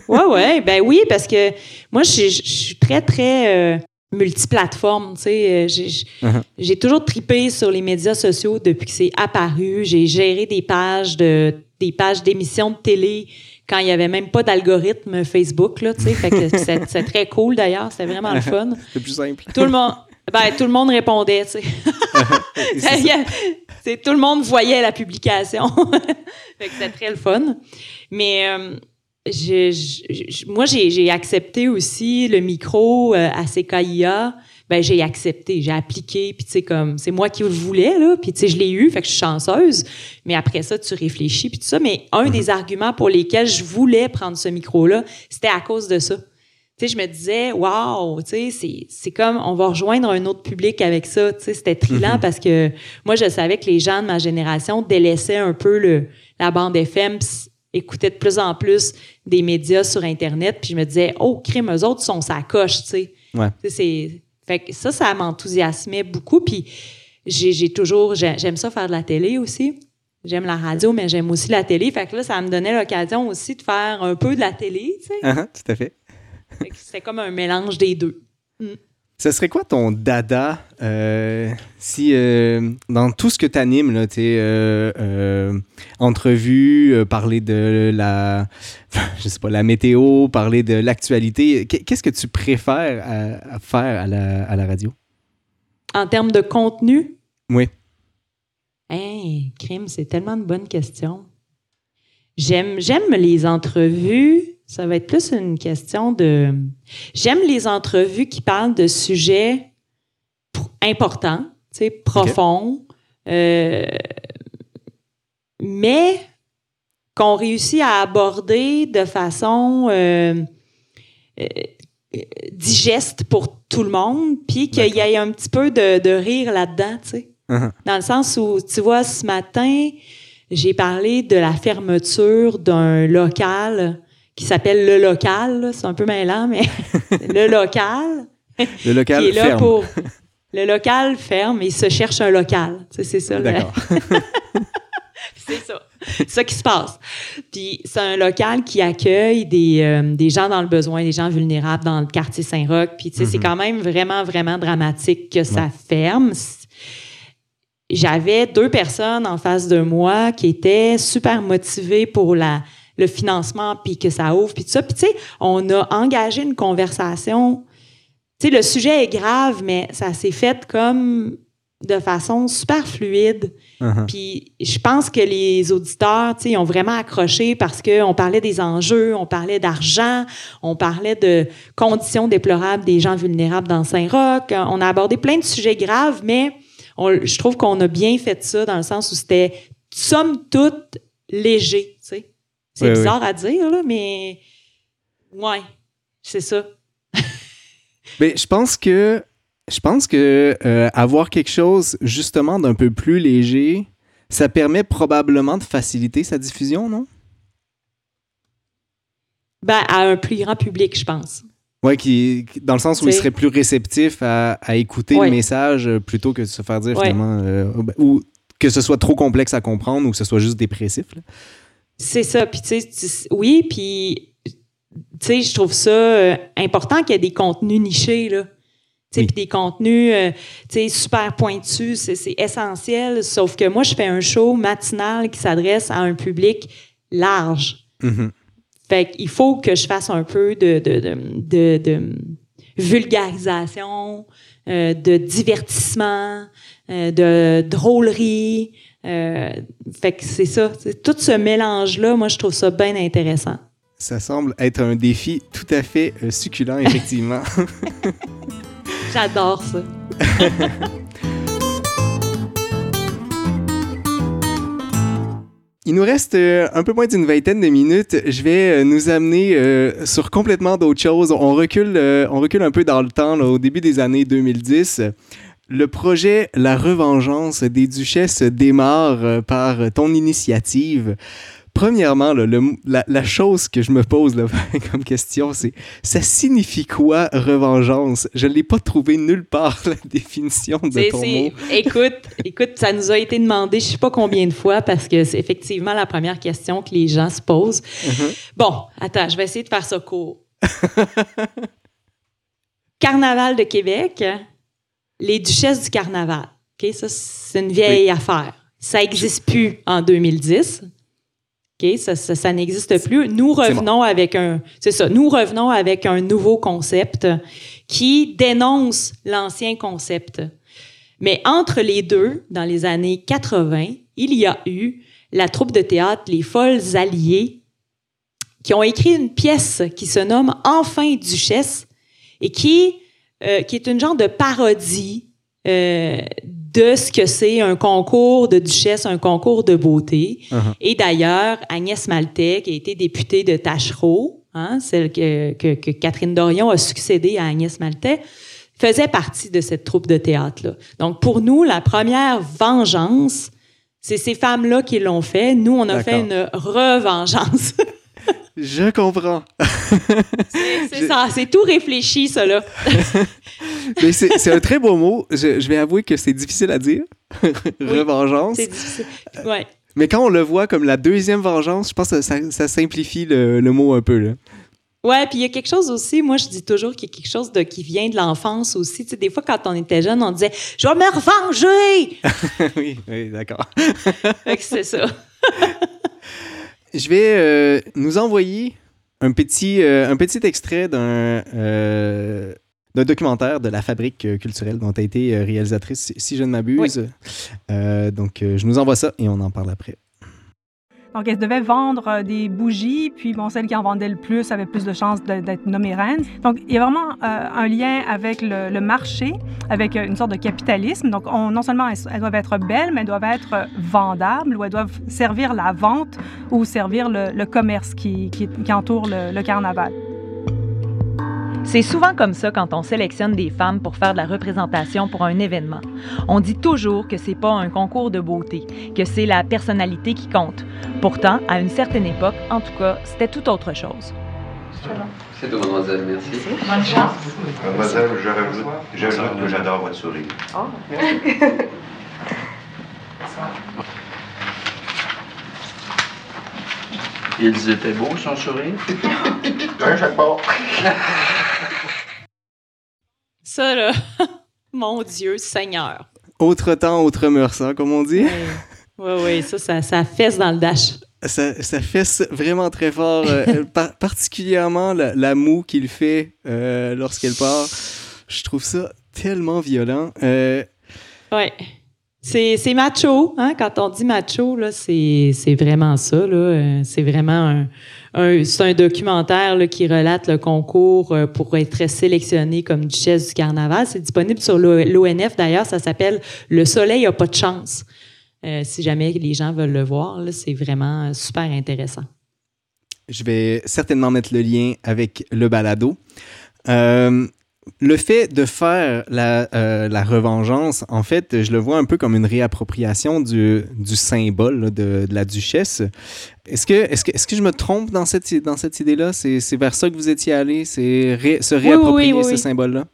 oui, ben oui, parce que moi, je, suis très, très euh, multiplateforme. Tu sais, euh, uh-huh. j'ai toujours tripé sur les médias sociaux depuis que c'est apparu. J'ai géré des pages de des pages d'émissions de télé quand il n'y avait même pas d'algorithme Facebook. Là, tu sais, c'est très cool d'ailleurs. C'était vraiment le fun. C'est plus simple. Tout le monde. Ben, tout le monde répondait, tu sais. tout le monde voyait la publication. fait que c'était très le fun. Mais euh, moi, j'ai accepté aussi le micro euh, à CKIA. Ben, j'ai accepté, j'ai appliqué, puis tu sais, comme, c'est moi qui le voulais, là, puis tu sais, je l'ai eu, fait que je suis chanceuse. Mais après ça, tu réfléchis, puis tout ça. Mais un des arguments pour lesquels je voulais prendre ce micro-là, c'était à cause de ça. Tu sais, je me disais, waouh, tu sais, c'est comme, on va rejoindre un autre public avec ça. Tu sais, c'était trillant mm-hmm. parce que moi, je savais que les gens de ma génération délaissaient un peu le, la bande FM, écoutais de plus en plus des médias sur Internet, puis je me disais, oh, crime, eux autres sont sa coche, tu sais. Ouais. C'est, fait que ça, ça m'enthousiasmait beaucoup, puis j'ai toujours, j'aime ça faire de la télé aussi. J'aime la radio, mais j'aime aussi la télé. Fait que là, ça me donnait l'occasion aussi de faire un peu de la télé, tu sais. Uh-huh, tout à fait. C'est comme un mélange des deux. Mm. Ce serait quoi ton dada euh, si euh, dans tout ce que tu animes, là, euh, euh, entrevue, parler de la, je sais pas, la météo, parler de l'actualité, qu'est-ce que tu préfères à, faire à la, à la, radio? En termes de contenu? Oui. Hey, crime, c'est tellement une bonne question. J'aime, j'aime les entrevues ça va être plus une question de... J'aime les entrevues qui parlent de sujets importants, profonds, euh, mais qu'on réussit à aborder de façon euh, euh, digeste pour tout le monde, puis qu'il y ait un petit peu de, rire là-dedans, tu sais. Uh-huh. Dans le sens où, tu vois, ce matin, j'ai parlé de la fermeture d'un local qui s'appelle Le Local. C'est un peu mêlant, mais Le Local. Le Local qui est là ferme. pour. Le local ferme et il se cherche un local. c'est ça. D'accord. c'est ça. C'est ça qui se passe. Puis c'est un local qui accueille des, euh, des, gens dans le besoin, des gens vulnérables dans le quartier Saint-Roch. Puis tu sais, c'est mm-hmm. quand même vraiment, vraiment dramatique que ça ferme. J'avais deux personnes en face de moi qui étaient super motivées pour la, le financement, puis que ça ouvre, puis tout ça. Puis tu sais, on a engagé une conversation. Tu sais, le sujet est grave, mais ça s'est fait comme de façon super fluide. Uh-huh. Puis je pense que les auditeurs, tu sais, ont vraiment accroché parce qu'on parlait des enjeux, on parlait d'argent, on parlait de conditions déplorables des gens vulnérables dans Saint-Roch. On a abordé plein de sujets graves, mais je trouve qu'on a bien fait ça dans le sens où c'était somme toute léger, tu sais. C'est bizarre à dire, là, mais ouais, c'est ça. mais je pense que je pense que euh, avoir quelque chose justement d'un peu plus léger, ça permet probablement de faciliter sa diffusion, non? Ben, à un plus grand public, je pense. Oui, qui, dans le sens où il serait plus réceptif à, écouter le message euh, plutôt que de se faire dire finalement. Euh, ou que ce soit trop complexe à comprendre ou que ce soit juste dépressif. C'est ça. Puis, tu sais, oui, puis, tu sais, je trouve ça euh, important qu'il y ait des contenus nichés, là. Tu sais, puis des contenus, euh, tu sais, super pointus, c'est essentiel. Sauf que moi, je fais un show matinal qui s'adresse à un public large. Mm-hmm. Fait qu'il faut que je fasse un peu de, de, de, de, vulgarisation, euh, de divertissement, de drôlerie, euh, fait que c'est ça. Tout ce mélange-là, moi, je trouve ça bien intéressant. Ça semble être un défi tout à fait euh, succulent, effectivement. J'adore ça. Il nous reste euh, un peu moins d'une vingtaine de minutes. Je vais nous amener sur complètement d'autres choses. On recule, on recule un peu dans le temps, au début des années 2010. Le projet La Revengeance des Duchesses démarre euh, par ton initiative. Premièrement, la, chose que je me pose comme question, c'est ça signifie quoi revengeance? Je ne l'ai pas trouvé nulle part, la définition de ton mot. Écoute, écoute, ça nous a été demandé je ne sais pas combien de fois parce que c'est effectivement la première question que les gens se posent. Uh-huh. Bon, attends, je vais essayer de faire ça court. Carnaval de Québec, les duchesses du carnaval. OK, ça, c'est une vieille affaire. Ça n'existe plus en 2010. OK, ça, ça, n'existe plus. Nous revenons avec un, c'est ça, nous revenons avec un nouveau concept qui dénonce l'ancien concept. Mais entre les deux, dans les années 80, il y a eu la troupe de théâtre Les Folles Alliées qui ont écrit une pièce qui se nomme Enfin Duchesse et qui euh, qui est une genre de parodie euh, de ce que c'est un concours de duchesse, un concours de beauté. Uh-huh. Et d'ailleurs, Agnès Maltais, qui a été députée de Tachereau, hein, celle que, que, que, Catherine Dorion a succédé à Agnès Maltais, faisait partie de cette troupe de théâtre-là. Donc, pour nous, la première vengeance, c'est ces femmes-là qui l'ont fait. Nous, on a fait une revengeance. Je comprends. c'est ça, c'est tout réfléchi, ça, là. c'est un très beau mot. Je, vais avouer que c'est difficile à dire. Revengeance. C'est difficile. Ouais. Mais quand on le voit comme la deuxième vengeance, je pense que ça, simplifie le, mot un peu, là. Ouais, puis il y a quelque chose aussi, moi je dis toujours qu'il y a quelque chose de, qui vient de l'enfance aussi. Tu sais, des fois, quand on était jeune, on disait « Je vais me revenger! » Oui, oui, d'accord. c'est ça. Je vais euh, nous envoyer un petit, euh, un petit extrait d'un euh, d'un documentaire de la fabrique culturelle dont tu as été réalisatrice, si je ne m'abuse. donc, je nous envoie ça et on en parle après. Donc, elle devait vendre euh, des bougies, puis bon, celle qui en vendait le plus avait plus de chances d'être nommée reine. Donc, il y a vraiment euh, un lien avec le, marché, avec euh, une sorte de capitalisme. Donc, on, non seulement elles, doivent être belles, mais elles doivent être vendables ou elles doivent servir la vente ou servir le, commerce qui, entoure le carnaval. C'est souvent comme ça quand on sélectionne des femmes pour faire de la représentation pour un événement. On dit toujours que c'est pas un concours de beauté, que c'est la personnalité qui compte. Pourtant, à une certaine époque, en tout cas, c'était tout autre chose. C'est tout, mademoiselle, merci. Bonne chance. Mademoiselle, j'avoue que j'adore votre sourire. Oh. Ils étaient beaux, son sourire? Un chaque bord. Ça, là, mon Dieu, Seigneur. Autre temps, autre mœurs, hein, comme on dit. Oui, oui, ça, ça, ça fesse dans le dash. Ça, ça fesse vraiment très fort, euh, particulièrement la, moue qu'il fait euh, lorsqu'elle part. Je trouve ça tellement violent. Euh, oui. C'est macho, hein? Quand on dit macho, c'est vraiment ça, là. C'est vraiment un, c'est un documentaire qui relate le concours euh, pour être sélectionné comme duchesse du carnaval. C'est disponible sur l'ONF d'ailleurs. Ça s'appelle Le soleil a pas de chance. Euh, si jamais les gens veulent le voir, c'est vraiment super intéressant. Je vais certainement mettre le lien avec le balado. Euh, le fait de faire la, euh, la, revengeance, en fait, je le vois un peu comme une réappropriation du, du symbole de, de, la duchesse. Est-ce que, est que, est que je me trompe dans cette, dans cette idée-là? C'est vers ça que vous étiez allé? C'est se réapproprier ce symbole-là?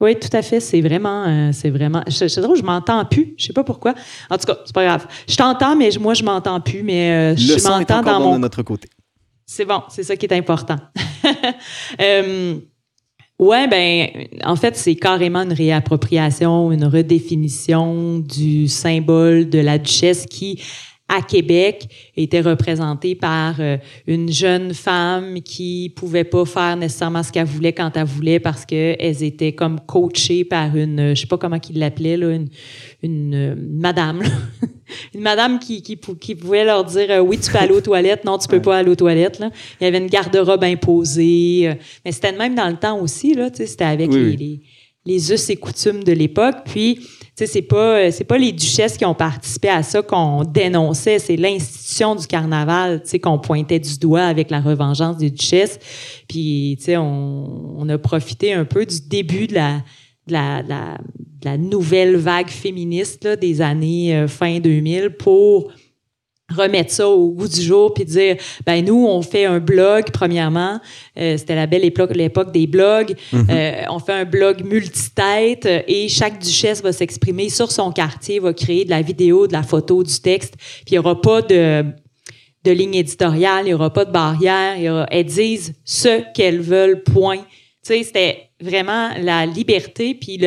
Oui, tout à fait. C'est vraiment, euh, c'est vraiment. Je, je, je m'entends plus. Je sais pas pourquoi. En tout cas, c'est pas grave. Je t'entends, mais moi, je m'entends plus. Mais euh, je m'entends dans mon. de notre côté. C'est bon. C'est ça qui est important. euh, Ouais, ben, en fait, c'est carrément une réappropriation, une redéfinition du symbole de la duchesse qui, à Québec était représentée par euh, une jeune femme qui pouvait pas faire nécessairement ce qu'elle voulait quand elle voulait parce que elles étaient comme coachées par une je sais pas comment qu'il l'appelait là une une, euh, madame une madame qui, qui, qui pouvait leur dire euh, oui tu peux aller aux toilettes. Non tu peux pas aller aux toilettes là il y avait une garde-robe imposée mais c'était même dans le temps aussi là c'était avec les, les les us et coutumes de l'époque. Puis sais, c'est pas euh, c'est pas les duchesses qui ont participé à ça qu'on dénonçait, c'est l'institution du carnaval, tu sais, qu'on pointait du doigt avec la revengeance des duchesses. Puis, tu sais, on, on, a profité un peu du début de la de la, de la, nouvelle vague féministe là, des années euh, fin 2000 pour remettre ça au goût du jour puis dire ben nous on fait un blog premièrement. Euh, c'était la belle époque l'époque des blogs. Mhm. euh, on fait un blog multitête et chaque duchesse va s'exprimer sur son quartier va créer de la vidéo de la photo du texte. Puis il y aura pas de de ligne éditoriale il y aura pas de barrière. Il y aura, elles disent ce qu'elles veulent point. Tu sais c'était vraiment la liberté puis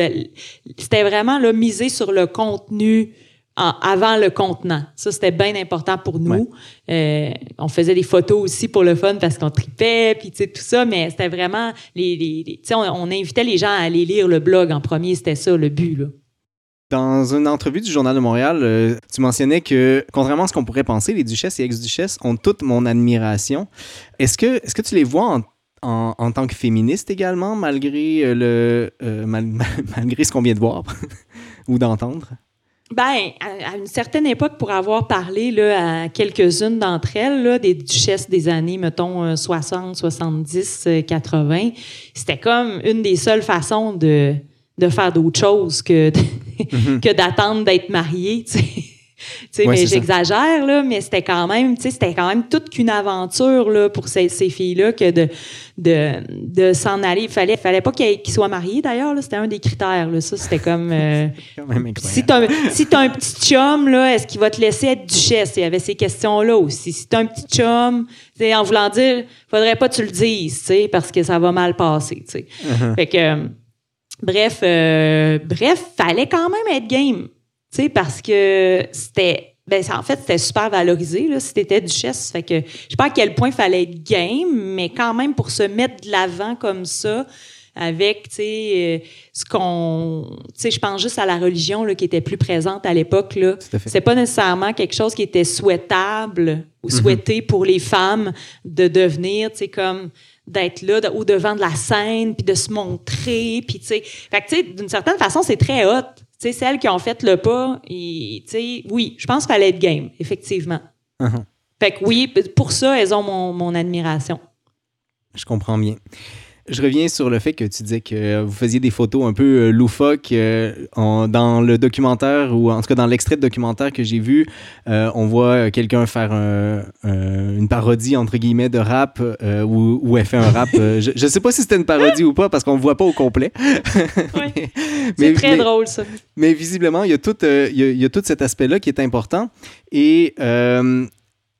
c'était vraiment là miser sur le contenu avant le contenant. Ça, c'était bien important pour nous. Euh, on faisait des photos aussi pour le fun parce qu'on tripait, puis tout ça, mais c'était vraiment... Les, les, on, on, invitait les gens à aller lire le blog en premier, c'était ça le but. Là. Dans une entrevue du Journal de Montréal, euh, tu mentionnais que, contrairement à ce qu'on pourrait penser, les duchesses et ex-duchesses ont toute mon admiration. Est-ce que, tu les vois en, en, tant que féministe également, malgré, euh, malgré ce qu'on vient de voir ou d'entendre? Ben, à, une certaine époque, pour avoir parlé là, à quelques-unes d'entre elles, là, des duchesses des années, mettons, 60, 70, 80, c'était comme une des seules façons de, de faire d'autres choses que, que d'attendre d'être mariée. Mais j'exagère, là, mais c'était quand même, tu sais, c'était quand même toute qu'une aventure, là, pour ces, ces filles-là que de, de, de s'en aller. Il fallait, fallait pas qu'ils soient mariés, d'ailleurs. C'était un des critères, là. Ça, c'était comme, euh, si t'as, si as un petit chum, là, est-ce qu'il va te laisser être duchesse? Il y avait ces questions-là aussi. Si t'as un petit chum, en voulant dire, faudrait pas que tu le dises, parce que ça va mal passer, tu sais. Uh-huh. Fait que, bref, euh, bref, fallait quand même être game. Tu sais, parce que c'était. Ben, en fait, c'était super valorisé, là, si t'étais duchesse. Fait que, je sais pas à quel point il fallait être game, mais quand même, pour se mettre de l'avant comme ça, avec, tu sais, euh, ce qu'on... Tu sais, je pense juste à la religion, là, qui était plus présente à l'époque, là. C'est pas nécessairement quelque chose qui était souhaitable ou mm-hmm. souhaité pour les femmes de devenir, tu sais, comme d'être là au devant de la scène, puis de se montrer, puis tu sais... Fait que, tu sais, d'une certaine façon, c'est très hot sais, celles qui ont fait le pas, et, oui, je pense qu'il fallait être game, effectivement. Uh-huh. Fait que oui, pour ça, elles ont mon, mon admiration. Je comprends bien je reviens sur le fait que tu disais que vous faisiez des photos un peu euh, loufoques euh, dans le documentaire ou en tout cas dans l'extrait de documentaire que j'ai vu. Euh, on voit quelqu'un faire une parodie entre guillemets de rap où, elle fait un rap. je, ne sais pas si c'était une parodie ou pas parce qu'on ne voit pas au complet. C'est très drôle ça. Mais visiblement, il y a tout, il y a tout cet aspect-là qui est important. Et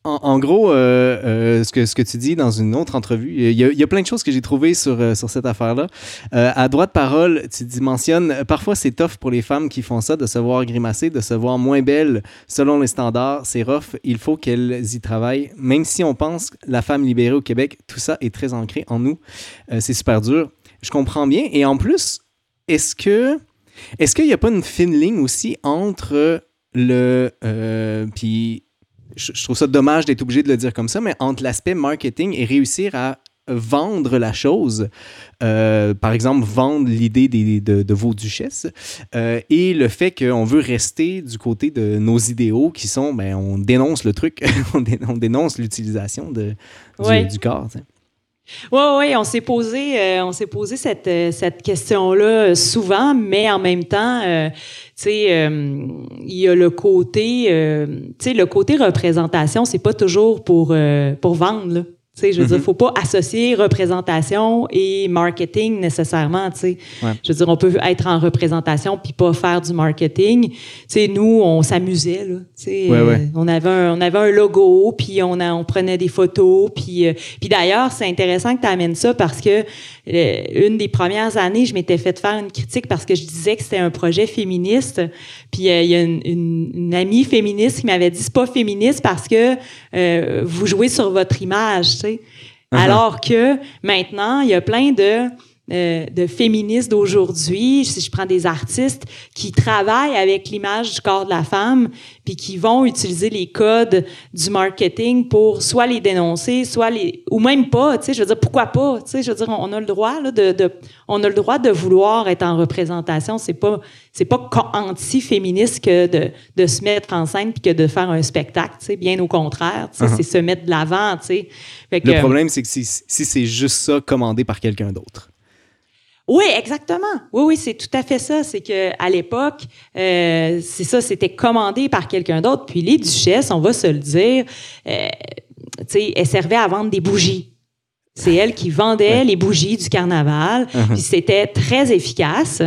en, gros, euh, euh, ce, que, tu dis dans une autre entrevue, il y a, plein de choses que j'ai trouvées sur, euh, cette affaire-là. à droite parole, tu dis, mentionnes, parfois c'est tough pour les femmes qui font ça de se voir grimacer, de se voir moins belles selon les standards. C'est rough, il faut qu'elles y travaillent. Même si on pense la femme libérée au Québec, tout ça est très ancré en nous. c'est super dur. Je comprends bien. Et en plus, est-ce qu'il n'y a pas une fine ligne aussi entre le puis je, trouve ça dommage d'être obligé de le dire comme ça, mais entre l'aspect marketing et réussir à vendre la chose, euh, par exemple vendre l'idée de, vos duchesses, euh, et le fait qu'on veut rester du côté de nos idéaux qui sont, ben, on dénonce le truc, on, dénonce l'utilisation du, du, corps. Oui, oui, on s'est posé, euh, on s'est posé cette, euh, cette question-là euh, souvent, mais en même temps, tu sais, il y a le côté, tu sais, le côté représentation, c'est pas toujours pour pour vendre. Là sais, je veux dire, mm-hmm. faut pas associer représentation et marketing nécessairement. Tu sais, je veux dire, on peut être en représentation puis pas faire du marketing. Tu sais, nous, on s'amusait là. Tu sais, euh, on avait un, on avait un logo puis on a, on prenait des photos puis euh, puis d'ailleurs, c'est intéressant que tu amènes ça parce que une des premières années, je m'étais fait faire une critique parce que je disais que c'était un projet féministe. Puis il y a une, une, amie féministe qui m'avait dit c'est pas féministe parce que vous jouez sur votre image. Tu sais. Uh-huh. Alors que maintenant, il y a plein de euh, de féministes d'aujourd'hui, si je prends des artistes qui travaillent avec l'image du corps de la femme, puis qui vont utiliser les codes du marketing pour soit les dénoncer, soit les ou même pas, tu sais, je veux dire pourquoi pas, tu sais, je veux dire on a le droit là, de, de, on a le droit de vouloir être en représentation, c'est pas c'est pas anti-féministe que de, de se mettre en scène puis que de faire un spectacle, tu sais, bien au contraire, tu sais, uh-huh. c'est se mettre de l'avant, tu sais. Le problème c'est que si, si c'est juste ça commandé par quelqu'un d'autre. Oui, exactement. Oui, oui, c'est tout à fait ça. C'est que à l'époque, euh, c'est ça, c'était commandé par quelqu'un d'autre. Puis les duchesses, on va se le dire, euh, tu sais, elles servaient à vendre des bougies. C'est elles qui vendaient les bougies du carnaval. Uh-huh. Puis c'était très efficace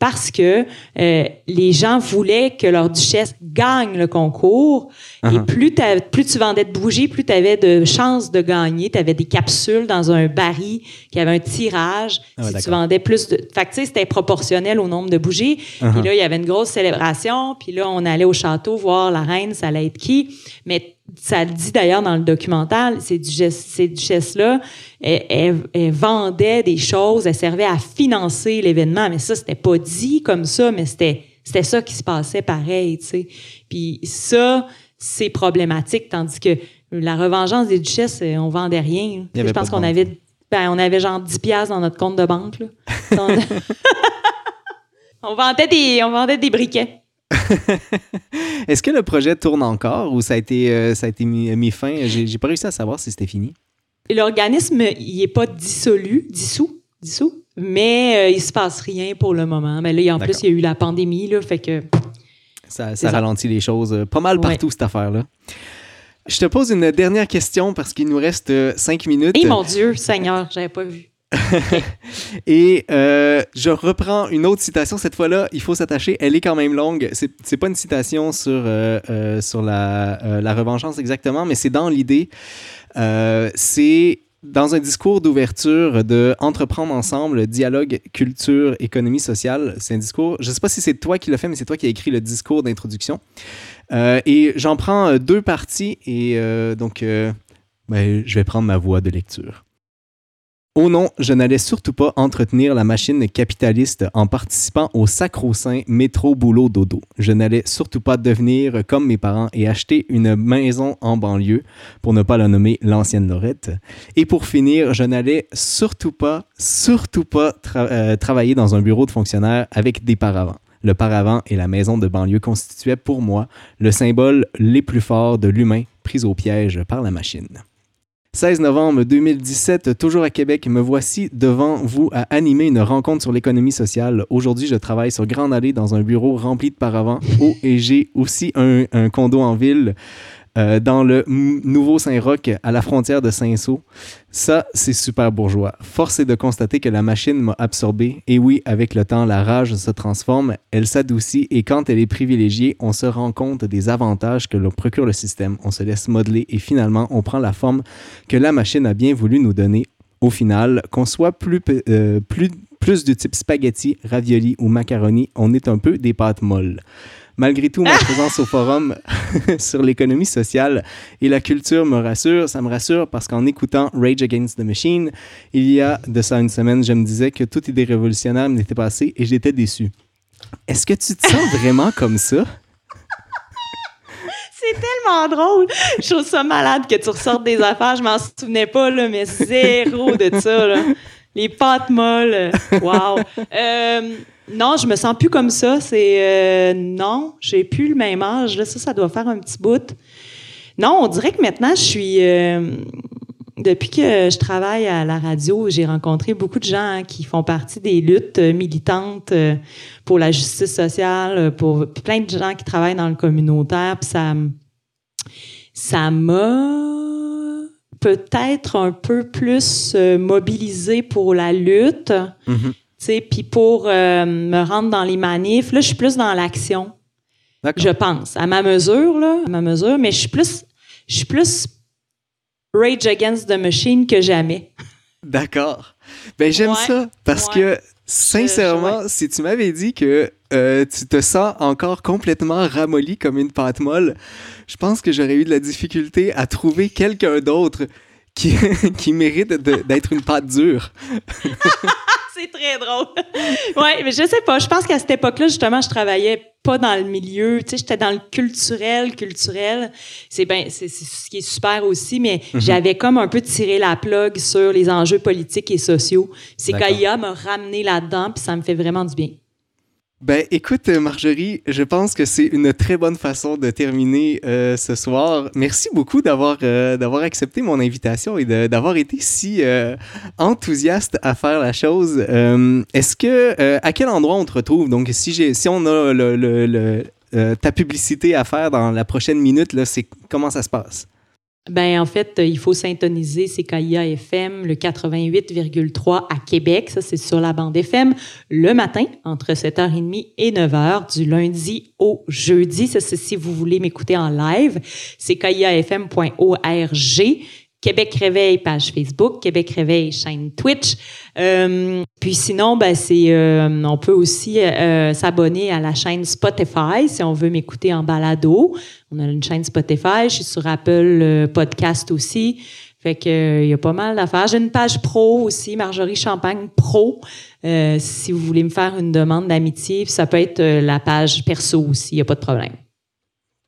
parce que euh, les gens voulaient que leur duchesse gagne le concours. Et uh-huh. plus, plus tu vendais de bougies, plus tu avais de chances de gagner. Tu avais des capsules dans un baril qui avait un tirage. Ah si tu vendais plus de... Fait que, tu sais, c'était proportionnel au nombre de bougies. Puis uh-huh. là, il y avait une grosse célébration. Puis là, on allait au château voir la reine, ça allait être qui. Mais ça le dit d'ailleurs dans le documentaire, ces, duchesses-là, elles, vendaient des choses, elles servaient à financer l'événement. Mais ça, c'était pas dit comme ça, mais c'était, c'était ça qui se passait pareil, tu sais. Puis ça, c'est problématique, tandis que la revengeance des duchesses, on vendait rien. Je pense qu'on avait, ben, on avait genre 10 piastres dans notre compte de banque, là. on vendait des, on vendait des briquets. Est-ce que le projet tourne encore ou ça a été, euh, ça a été mis, fin? J'ai pas réussi à savoir si c'était fini. L'organisme, il n'est pas dissolu, dissous, dissous, mais il euh, il se passe rien pour le moment. Mais là, en plus, il y a eu la pandémie, là, fait que Ça, ralentit les choses euh, pas mal Ouais. partout, cette affaire-là. Je te pose une dernière question parce qu'il nous reste cinq minutes. Et mon Dieu, Seigneur, j'avais pas vu. Et euh, je reprends une autre citation. Cette fois-là, il faut s'attacher. Elle est quand même longue. C'est, c'est pas une citation sur, euh, euh, sur la, la revanchance exactement, mais c'est dans l'idée. C'est dans un discours d'ouverture de Entreprendre ensemble, dialogue, culture, économie sociale. C'est un discours, je sais pas si c'est toi qui l'as fait, mais c'est toi qui as écrit le discours d'introduction. Et j'en prends deux parties et donc ben, je vais prendre ma voix de lecture. Oh non, je n'allais surtout pas entretenir la machine capitaliste en participant au sacro-saint métro boulot dodo. Je n'allais surtout pas devenir comme mes parents et acheter une maison en banlieue, pour ne pas la nommer l'ancienne Lorette. Et pour finir, je n'allais surtout pas, surtout pas euh, travailler dans un bureau de fonctionnaire avec des paravents. Le paravent et la maison de banlieue constituaient pour moi le symbole les plus forts de l'humain pris au piège par la machine. 16 novembre 2017, toujours à Québec, me voici devant vous à animer une rencontre sur l'économie sociale. Aujourd'hui, je travaille sur Grande Allée dans un bureau rempli de paravents. Oh, et j'ai aussi un, un condo en ville euh, dans le M- Nouveau-Saint-Roch, à la frontière de Saint-Saul. Ça, c'est super bourgeois. Force est de constater que la machine m'a absorbé. Et oui, avec le temps, la rage se transforme, elle s'adoucit et quand elle est privilégiée, on se rend compte des avantages que l'on procure le système. On se laisse modeler et finalement, on prend la forme que la machine a bien voulu nous donner. Au final, qu'on soit plus, euh, plus, plus du type spaghetti, ravioli ou macaroni, on est un peu des pâtes molles. Malgré tout, ma présence au forum sur l'économie sociale et la culture me rassure. Ça me rassure parce qu'en écoutant Rage Against the Machine, il y a de ça une semaine, je me disais que toute idée révolutionnaire m'était passée et j'étais déçu. Est-ce que tu te sens vraiment comme ça? C'est tellement drôle. Je trouve ça malade que tu ressortes des affaires. Je m'en souvenais pas, là, mais zéro de ça. Là. Les pâtes molles. Wow. Euh, non, je me sens plus comme ça. C'est euh, non, j'ai plus le même âge. Là. Ça, ça doit faire un petit bout. Non, on dirait que maintenant, je suis. euh, depuis que je travaille à la radio, j'ai rencontré beaucoup de gens hein, qui font partie des luttes euh, militantes pour la justice sociale, pour plein de gens qui travaillent dans le communautaire. Puis ça, m'a peut-être un peu plus euh, mobilisé pour la lutte, Mhm. sais, puis pour euh, me rendre dans les manifs. Là, je suis plus dans l'action. Je pense, à ma mesure, là, à ma mesure, mais je suis plus, je suis plus Rage Against the Machine que jamais. D'accord. Ben j'aime Ouais, ça parce ouais. que sincèrement, je- si tu m'avais dit que euh, tu te sens encore complètement ramolli comme une pâte molle, je pense que j'aurais eu de la difficulté à trouver quelqu'un d'autre qui, qui mérite d'être une pâte dure. C'est très drôle. ouais, mais je sais pas. Je pense qu'à cette époque-là, justement, je travaillais pas dans le milieu. Tu sais, j'étais dans le culturel, culturel. C'est ben, c'est ce qui est super aussi, mais j'avais comme un peu tiré la plug sur les enjeux politiques et sociaux. C'est qu'AIA m'a ramené là-dedans, puis ça me fait vraiment du bien. Ben écoute Marjorie, je pense que c'est une très bonne façon de terminer euh, ce soir. Merci beaucoup d'avoir euh, accepté mon invitation et d'avoir été si euh, enthousiaste à faire la chose. Est-ce que à quel endroit on te retrouve? Donc si si on a le, ta publicité à faire dans la prochaine minute là, comment ça se passe? Ben en fait, euh, il faut syntoniser CKIA FM, le 88,3 à Québec. Ça, c'est sur la bande FM le matin, entre 7h30 et 9h, du lundi au jeudi. Ça, c'est si vous voulez m'écouter en live. CKIAFM.org. Québec Réveil, page Facebook. Québec Réveil, chaîne Twitch. Euh, puis sinon, ben c'est, euh, on peut aussi euh, s'abonner à la chaîne Spotify si on veut m'écouter en balado. On a une chaîne Spotify. Je suis sur Apple Podcast aussi. Fait que il y a pas mal d'affaires. J'ai une page pro aussi, Marjorie Champagne Pro. Si vous voulez me faire une demande d'amitié, ça peut être la page perso aussi. Il y a pas de problème.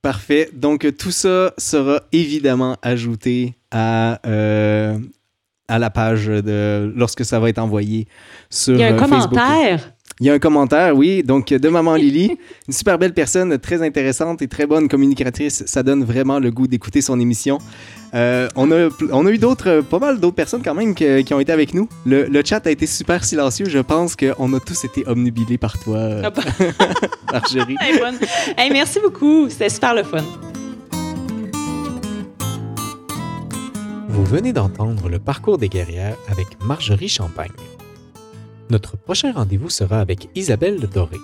Parfait. Donc tout ça sera évidemment ajouté à euh, à la page de lorsque ça va être envoyé sur Il y a un euh, Facebook. commentaire. Il y a un commentaire, oui, donc de Maman Lily. Une super belle personne, très intéressante et très bonne communicatrice. Ça donne vraiment le goût d'écouter son émission. Euh, on, a, on a eu d'autres, pas mal d'autres personnes quand même que- qui ont été avec nous. Le, le chat a été super silencieux. Je pense qu'on a tous été omnubilés par toi, Ah bah, Marjorie. hey, bonne. Hey, merci beaucoup. C'était super le fun. Vous venez d'entendre le parcours des guerrières avec Marjorie Champagne. Notre prochain rendez-vous sera avec Isabelle Doré.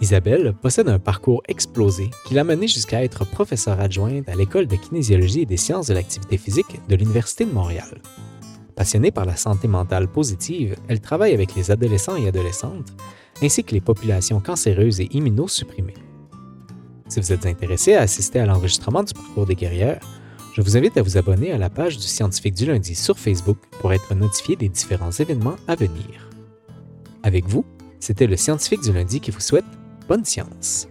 Isabelle possède un parcours explosé qui l'a menée jusqu'à être professeure adjointe à l'École de kinésiologie et des sciences de l'activité physique de l'Université de Montréal. Passionnée par la santé mentale positive, elle travaille avec les adolescents et adolescentes, ainsi que les populations cancéreuses et immunosupprimées. Si vous êtes intéressé à assister à l'enregistrement du parcours des guerrières, je vous invite à vous abonner à la page du Scientifique du lundi sur Facebook pour être notifié des différents événements à venir. Avec vous, c'était le Scientifique du lundi qui vous souhaite bonne science.